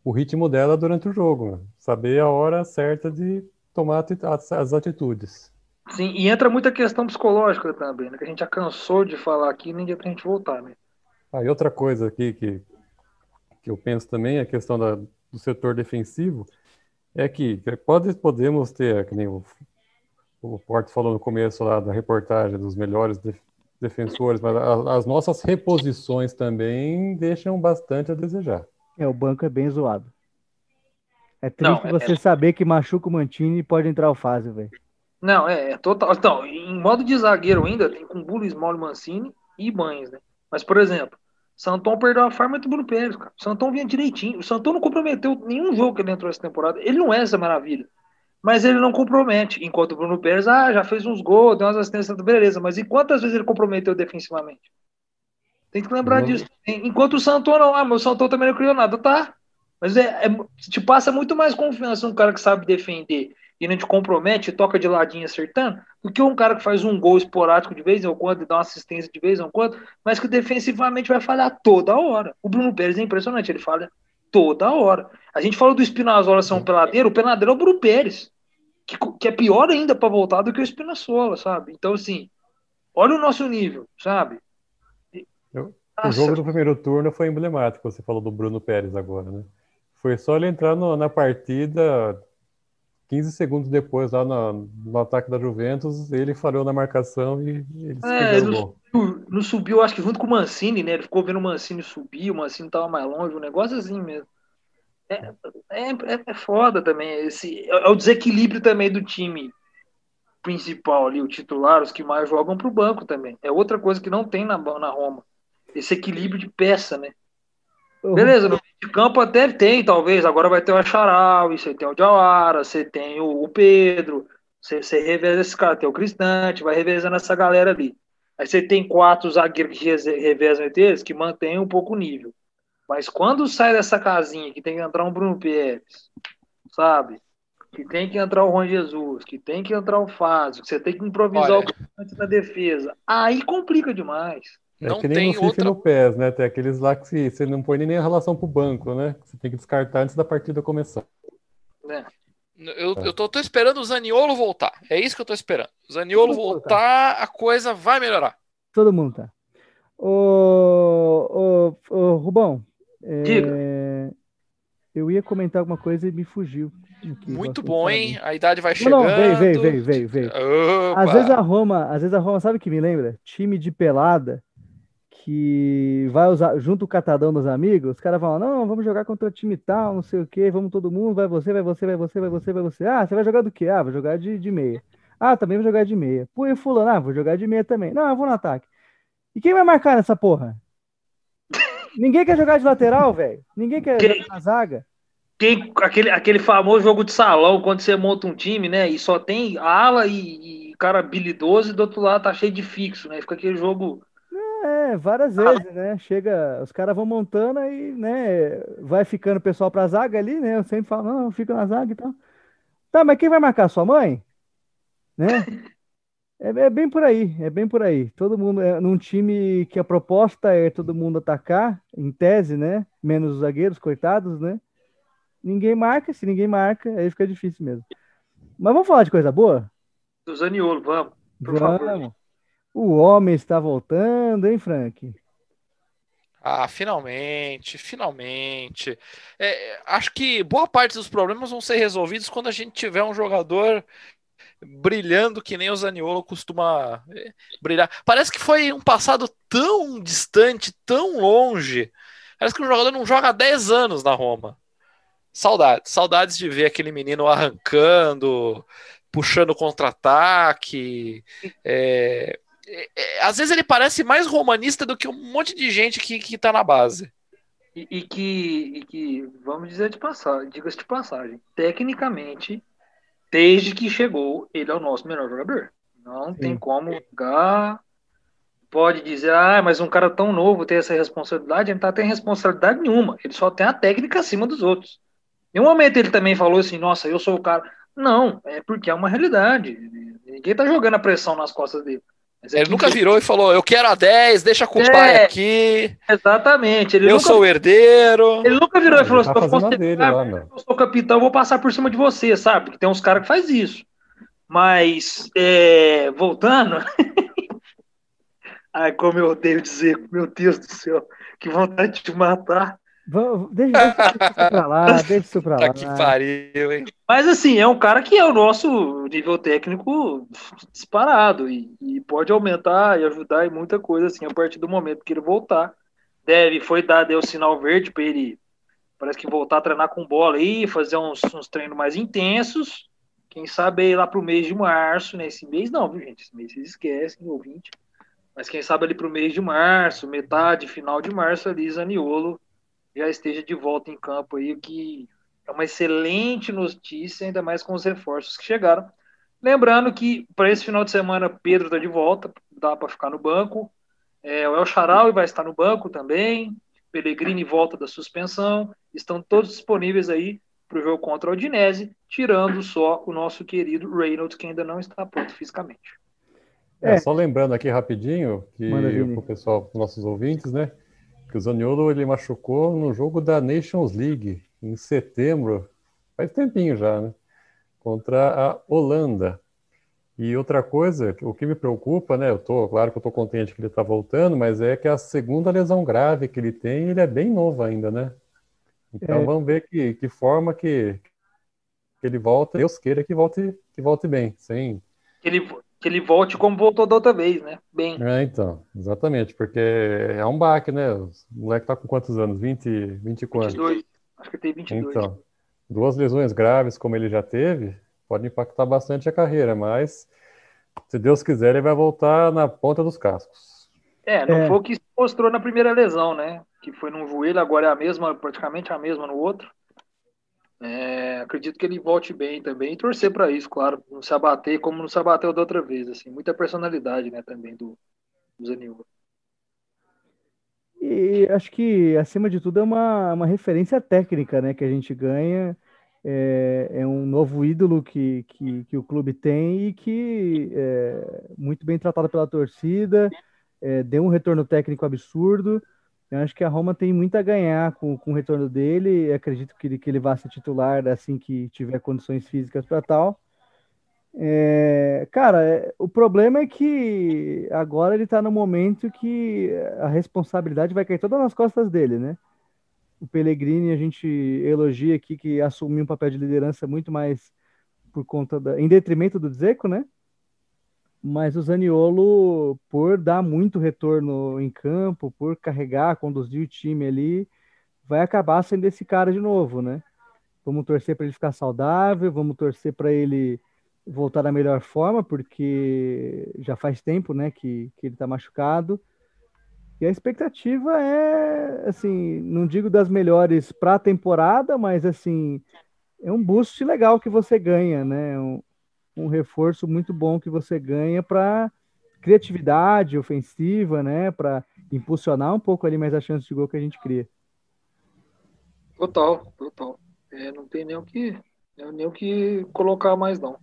o ritmo dela durante o jogo, né? saber a hora certa de tomar as atitudes. Sim, e entra muita questão psicológica também, né? Que a gente já cansou de falar aqui, nem dia pra gente voltar, né? Ah, e outra coisa aqui que que eu penso também, a questão da, do setor defensivo, é que pode, podemos ter, que nem o, o Porto falou no começo lá da reportagem dos melhores de, defensores, mas a, as nossas reposições também deixam bastante a desejar. É, o banco é bem zoado. É triste Não, é, você é... saber que machuca o Mantini e pode entrar o Fase, velho. Não, é, é, total. Então, em modo de zagueiro ainda, tem com Bully, Small, Mancini e Banhos, né? Mas, por exemplo, Santon perdeu a forma do Bruno Pérez, cara. O Santon vinha direitinho. O Santon não comprometeu nenhum jogo que ele entrou essa temporada. Ele não é essa maravilha. Mas ele não compromete. Enquanto o Bruno Pérez, ah, já fez uns gols, deu umas assistências, beleza. Mas e quantas vezes ele comprometeu defensivamente? Tem que lembrar não. disso. Enquanto o Santon não, ah, mas o Santon também não criou nada, tá? Mas é, é, te passa muito mais confiança um cara que sabe defender e não te compromete, toca de ladinho acertando, do que um cara que faz um gol esporádico de vez em quando e dá uma assistência de vez em quando, mas que defensivamente vai falhar toda hora. O Bruno Pérez é impressionante, ele falha toda hora. A gente falou do Espinazola ser um peladeiro, o peladeiro é o Bruno Pérez, que, que é pior ainda para voltar do que o Espinazola, sabe? Então, assim, olha o nosso nível, sabe? Eu, o jogo do primeiro turno foi emblemático, você falou do Bruno Pérez agora, né? Foi só ele entrar no, na partida 15 segundos depois, lá no, no, ataque da Juventus, ele falhou na marcação e ele é, não subiu, não subiu, acho que junto com o Mancini, né? Ele ficou vendo o Mancini subir, o Mancini tava mais longe, um negócio assim mesmo. É, é, é, é foda também. Esse, é, é o desequilíbrio também do time principal ali, o titular, os que mais jogam para o banco também. É outra coisa que não tem na, na Roma. Esse equilíbrio de peça, né? Uhum. Beleza, no de campo até tem, talvez. Agora vai ter o Acharal, você tem o Diawara, você tem o, o Pedro, você, você reveza esse cara, tem o Cristante, vai revezando essa galera ali. Aí você tem quatro zagueiros que revezam entre eles, que mantém um pouco o nível. Mas quando sai dessa casinha que tem que entrar um Bruno Pérez, sabe? Que tem que entrar o Juan Jesus, que tem que entrar o Fázio, que você tem que improvisar Olha. o Cristante na defesa. Aí complica demais. É não que nem tem no outra... no PES, né? Tem aqueles lá que você não põe nem a relação pro banco, né? Você tem que descartar antes da partida começar. É. Eu, é. eu tô, tô, esperando o Zaniolo voltar. É isso que eu tô esperando. O Zaniolo voltar, a coisa vai melhorar. Todo mundo tá. Ô, ô, ô Rubão, é... eu ia comentar alguma coisa e me fugiu. Muito bom, hein? A idade vai chegando. Não, não, veio, veio, veio, veio, veio. Às vezes a Roma, às vezes a Roma, sabe o que me lembra? Time de pelada que vai usar junto o catadão dos amigos, os caras falam, não, vamos jogar contra o time tal, não sei o que, vamos todo mundo, vai você, vai você, vai você, vai você, vai você. Ah, você vai jogar do quê? Ah, vou jogar de, de meia. Ah, também vou jogar de meia. Pô, e fulano, ah, vou jogar de meia também. Não, eu vou no ataque. E quem vai marcar nessa porra? Ninguém quer jogar de lateral, velho. Ninguém quer quem, jogar na zaga. Quem, aquele, aquele famoso jogo de salão, quando você monta um time, né? E só tem ala e, e cara habilidoso, e do outro lado tá cheio de fixo, né? Fica aquele jogo é, várias vezes, né? Chega, os caras vão montando e, né, vai ficando o pessoal pra zaga ali, né? Eu sempre falo, não, fica na zaga e tal. Tá, mas quem vai marcar? Sua mãe? Né? É, é, bem por aí, é bem por aí. Todo mundo, é, num time que a proposta é todo mundo atacar, em tese, né? Menos os zagueiros, coitados, né? Ninguém marca, se ninguém marca, aí fica difícil mesmo. Mas vamos falar de coisa boa? Do Zaniolo, vamos. Por vamos. Favor. O homem está voltando, hein, Frank? Ah, finalmente, finalmente. É, acho que boa parte dos problemas vão ser resolvidos quando a gente tiver um jogador brilhando que nem o Zaniolo costuma é, brilhar. Parece que foi um passado tão distante, tão longe. Parece que um jogador não joga há 10 anos na Roma. Saudades, saudades de ver aquele menino arrancando, puxando contra-ataque. É, às vezes ele parece mais romanista do que um monte de gente que, que tá na base. E, e que, e que, vamos dizer de passagem, diga-se de passagem, tecnicamente, desde que chegou, ele é o nosso melhor jogador. Não Sim. tem como ligar. Pode dizer, ah, mas um cara tão novo tem essa responsabilidade, ele não tá tendo responsabilidade nenhuma. Ele só tem a técnica acima dos outros. Em um momento ele também falou assim, nossa, eu sou o cara. Não, é porque é uma realidade. Ninguém tá jogando a pressão nas costas dele. Ele nunca virou e falou: Eu quero a 10, deixa com o é, pai aqui. Exatamente. Ele eu nunca, sou o herdeiro. Ele nunca virou e falou: tá Se eu fosse dele, lá, eu sou capitão, eu vou passar por cima de você, sabe? Porque tem uns caras que faz isso. Mas, é, voltando. Ai, como eu odeio dizer, meu Deus do céu, que vontade de matar. Vamos, deixa, isso pra lá, deixa isso pra lá. que pariu, hein? Mas assim, é um cara que é o nosso nível técnico disparado e, e, pode aumentar e ajudar em muita coisa assim a partir do momento que ele voltar. Deve, foi dado o sinal verde para ele, parece que voltar a treinar com bola aí, fazer uns, uns treinos mais intensos. Quem sabe aí lá pro mês de março, né? Esse mês não, viu, gente? Esse mês vocês esquecem, ouvinte. Mas quem sabe ali pro mês de março, metade, final de março ali, Zaniolo já esteja de volta em campo aí, o que é uma excelente notícia, ainda mais com os reforços que chegaram. Lembrando que para esse final de semana Pedro está de volta, dá para ficar no banco. É, o El Charal vai estar no banco também. Pellegrini volta da suspensão. Estão todos disponíveis aí para o jogo contra o Udinese, tirando só o nosso querido Reynolds, que ainda não está pronto fisicamente. É, é. só lembrando aqui rapidinho que o pessoal, nossos ouvintes, né, que o Zaniolo ele machucou no jogo da Nations League em setembro, faz tempinho já, né, contra a Holanda. E outra coisa, o que me preocupa, né? Eu tô, claro que eu tô contente que ele tá voltando, mas é que a segunda lesão grave que ele tem, ele é bem novo ainda, né? Então é. vamos ver que, que forma que, que ele volta. Deus queira que volte, que volte bem, sem. Que ele, que ele volte como voltou da outra vez, né? Bem. É, então, exatamente, porque é um baque, né? O moleque tá com quantos anos? 20, 20 e quantos? 22. Acho que tem 22. Então, duas lesões graves como ele já teve, pode impactar bastante a carreira, mas se Deus quiser, ele vai voltar na ponta dos cascos. É, não é. foi o que se mostrou na primeira lesão, né? Que foi num joelho, agora é a mesma, praticamente a mesma no outro. É, acredito que ele volte bem também e torcer para isso, claro, não se abater como não se abateu da outra vez, assim, muita personalidade, né, também do, do Zanilva. E acho que acima de tudo é uma, uma referência técnica, né, que a gente ganha é, é um novo ídolo que, que, que, o clube tem e que é muito bem tratado pela torcida, é, deu um retorno técnico absurdo. Eu acho que a Roma tem muito a ganhar com, com o retorno dele. Acredito que ele, que ele vá ser titular assim que tiver condições físicas para tal. É, cara, é, o problema é que agora ele está no momento que a responsabilidade vai cair toda nas costas dele, né? o Pellegrini a gente elogia aqui que assumiu um papel de liderança muito mais por conta da, em detrimento do Dzeko, né? Mas o Zaniolo, por dar muito retorno em campo, por carregar, conduzir o time ali, vai acabar sendo esse cara de novo, né? Vamos torcer para ele ficar saudável, vamos torcer para ele voltar da melhor forma, porque já faz tempo, né, que, que ele está machucado. E a expectativa é, assim, não digo das melhores para a temporada, mas assim, é um boost legal que você ganha, né? Um, um reforço muito bom que você ganha para criatividade ofensiva, né? Para impulsionar um pouco ali mais a chance de gol que a gente cria. Total, total. É, não tem nem o que, nem o que colocar mais não.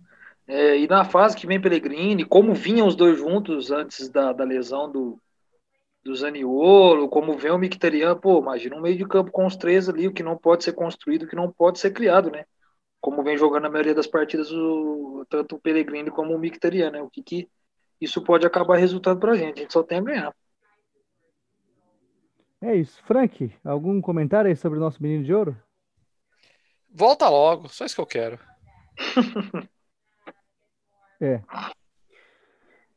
É, e na fase que vem Pellegrini, como vinham os dois juntos antes da, da lesão do, do Zaniolo, como vem o Mkhitaryan, pô, imagina um meio de campo com os três ali, o que não pode ser construído, o que não pode ser criado, né? Como vem jogando a maioria das partidas, o, tanto o Pellegrini como o Mkhitaryan, né? O que, que isso pode acabar resultando pra gente, a gente só tem a ganhar. É isso. Frank, algum comentário aí sobre o nosso menino de ouro? Volta logo, só isso que eu quero. é.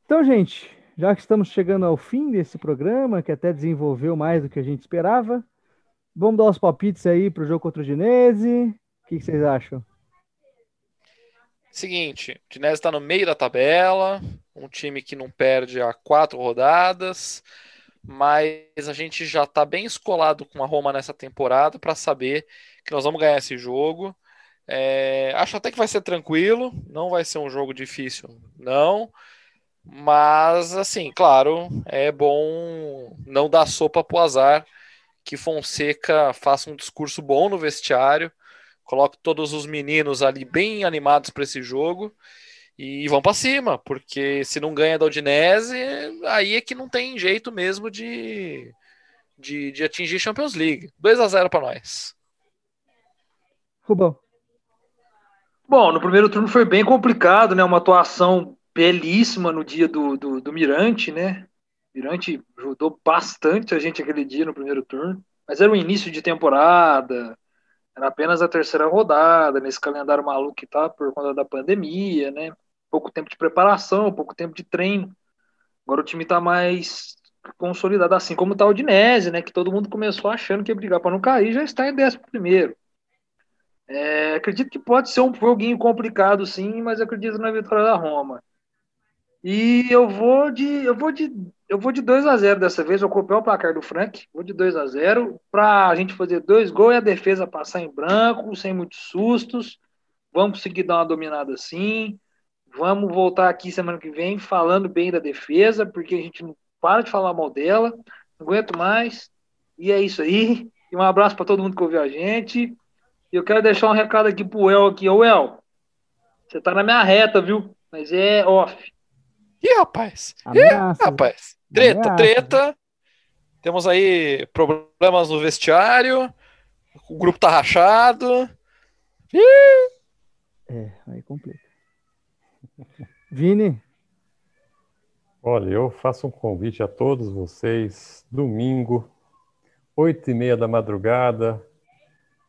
Então, gente, já que estamos chegando ao fim desse programa, que até desenvolveu mais do que a gente esperava, vamos dar os palpites aí para o jogo contra o Dinese. O que, que vocês acham? Seguinte, o Dinese está no meio da tabela, um time que não perde há quatro rodadas, mas a gente já está bem escolado com a Roma nessa temporada para saber que nós vamos ganhar esse jogo. É, acho até que vai ser tranquilo, não vai ser um jogo difícil, não. Mas, assim, claro, é bom não dar sopa pro azar, que Fonseca faça um discurso bom no vestiário, coloque todos os meninos ali bem animados para esse jogo e vão para cima, porque se não ganha da Udinese, aí é que não tem jeito mesmo de, de, de atingir Champions League. 2 a 0 para nós. Rubão. Bom, no primeiro turno foi bem complicado, né? Uma atuação belíssima no dia do, do, do Mirante, né? Mirante ajudou bastante a gente aquele dia no primeiro turno, mas era o início de temporada, era apenas a terceira rodada, nesse calendário maluco que tá por conta da pandemia, né? Pouco tempo de preparação, pouco tempo de treino. Agora o time tá mais consolidado, assim como tá o Dinese, né? Que todo mundo começou achando que ia brigar para não cair, já está em décimo primeiro. É, acredito que pode ser um joguinho complicado, sim, mas acredito na vitória da Roma. E eu vou de eu vou de eu vou de 2 a 0 dessa vez, eu copiei o placar do Frank, vou de 2 a 0 para a gente fazer dois gols e a defesa passar em branco, sem muitos sustos. Vamos conseguir dar uma dominada assim. Vamos voltar aqui semana que vem falando bem da defesa, porque a gente não para de falar mal dela. Não aguento mais. E é isso aí. E um abraço para todo mundo que ouviu a gente. E eu quero deixar um recado aqui pro El aqui. Ô, El, você tá na minha reta, viu? Mas é off. Ih, rapaz. Ameaça, Ih, rapaz. Treta, treta. Temos aí problemas no vestiário. O grupo tá rachado. Ih. É, aí complica. Vini? Olha, eu faço um convite a todos vocês, domingo, oito e meia da madrugada,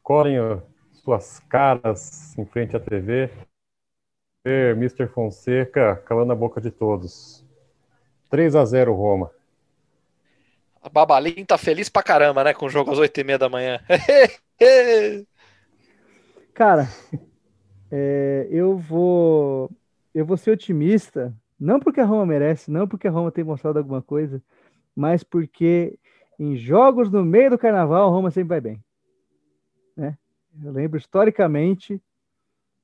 colhem suas caras em frente à TV, ver Mr. Fonseca calando a boca de todos. 3 a 0 Roma. A Babalim tá feliz pra caramba, né, com o jogo às oito e meia da manhã. Cara, é, eu vou eu vou ser otimista, não porque a Roma merece, não porque a Roma tem mostrado alguma coisa, mas porque em jogos no meio do carnaval a Roma sempre vai bem. Né? Eu lembro historicamente,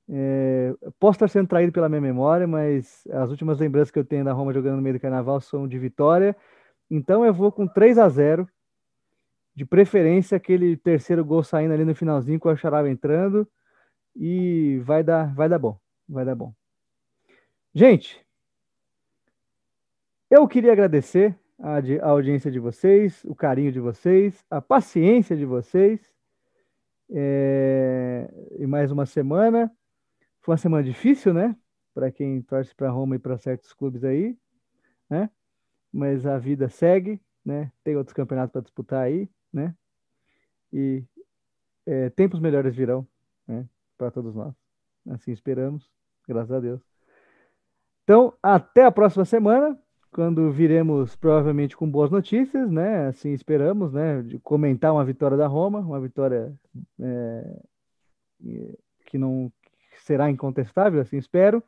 é, posso estar sendo traído pela minha memória, mas as últimas lembranças que eu tenho da Roma jogando no meio do carnaval são de vitória. Então eu vou com 3 a 0 de preferência aquele terceiro gol saindo ali no finalzinho com a Charava entrando e vai dar, vai dar bom, vai dar bom. Gente, eu queria agradecer a, a, audiência de vocês, o carinho de vocês, a paciência de vocês. É, e mais uma semana. Foi uma semana difícil, né? Para quem torce para Roma e para certos clubes aí, né? Mas a vida segue, né? Tem outros campeonatos para disputar aí, né? E é, tempos melhores virão, né? Para todos nós. Assim esperamos, graças a Deus. Então, até a próxima semana quando viremos provavelmente com boas notícias, né? Assim esperamos, né? De comentar uma vitória da Roma, uma vitória é, que não será incontestável, assim espero.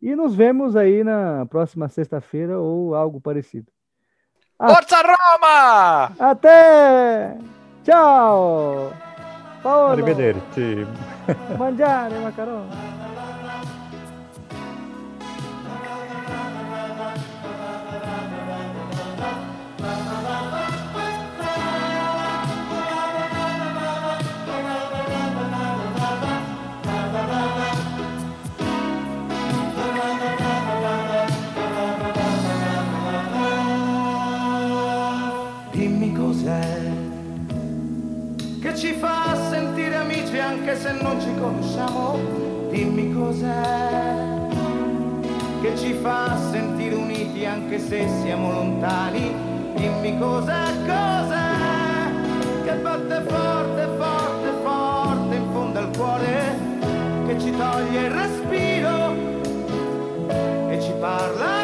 E nos vemos aí na próxima sexta-feira ou algo parecido. Forza Roma! Até! Tchau! Paolo! Arrivederci! Mangiare macaroni! Anche se non ci conosciamo. Dimmi cos'è che ci fa sentire uniti anche se siamo lontani. Dimmi cos'è, cos'è che batte forte, forte, forte in fondo al cuore, che ci toglie il respiro e ci parla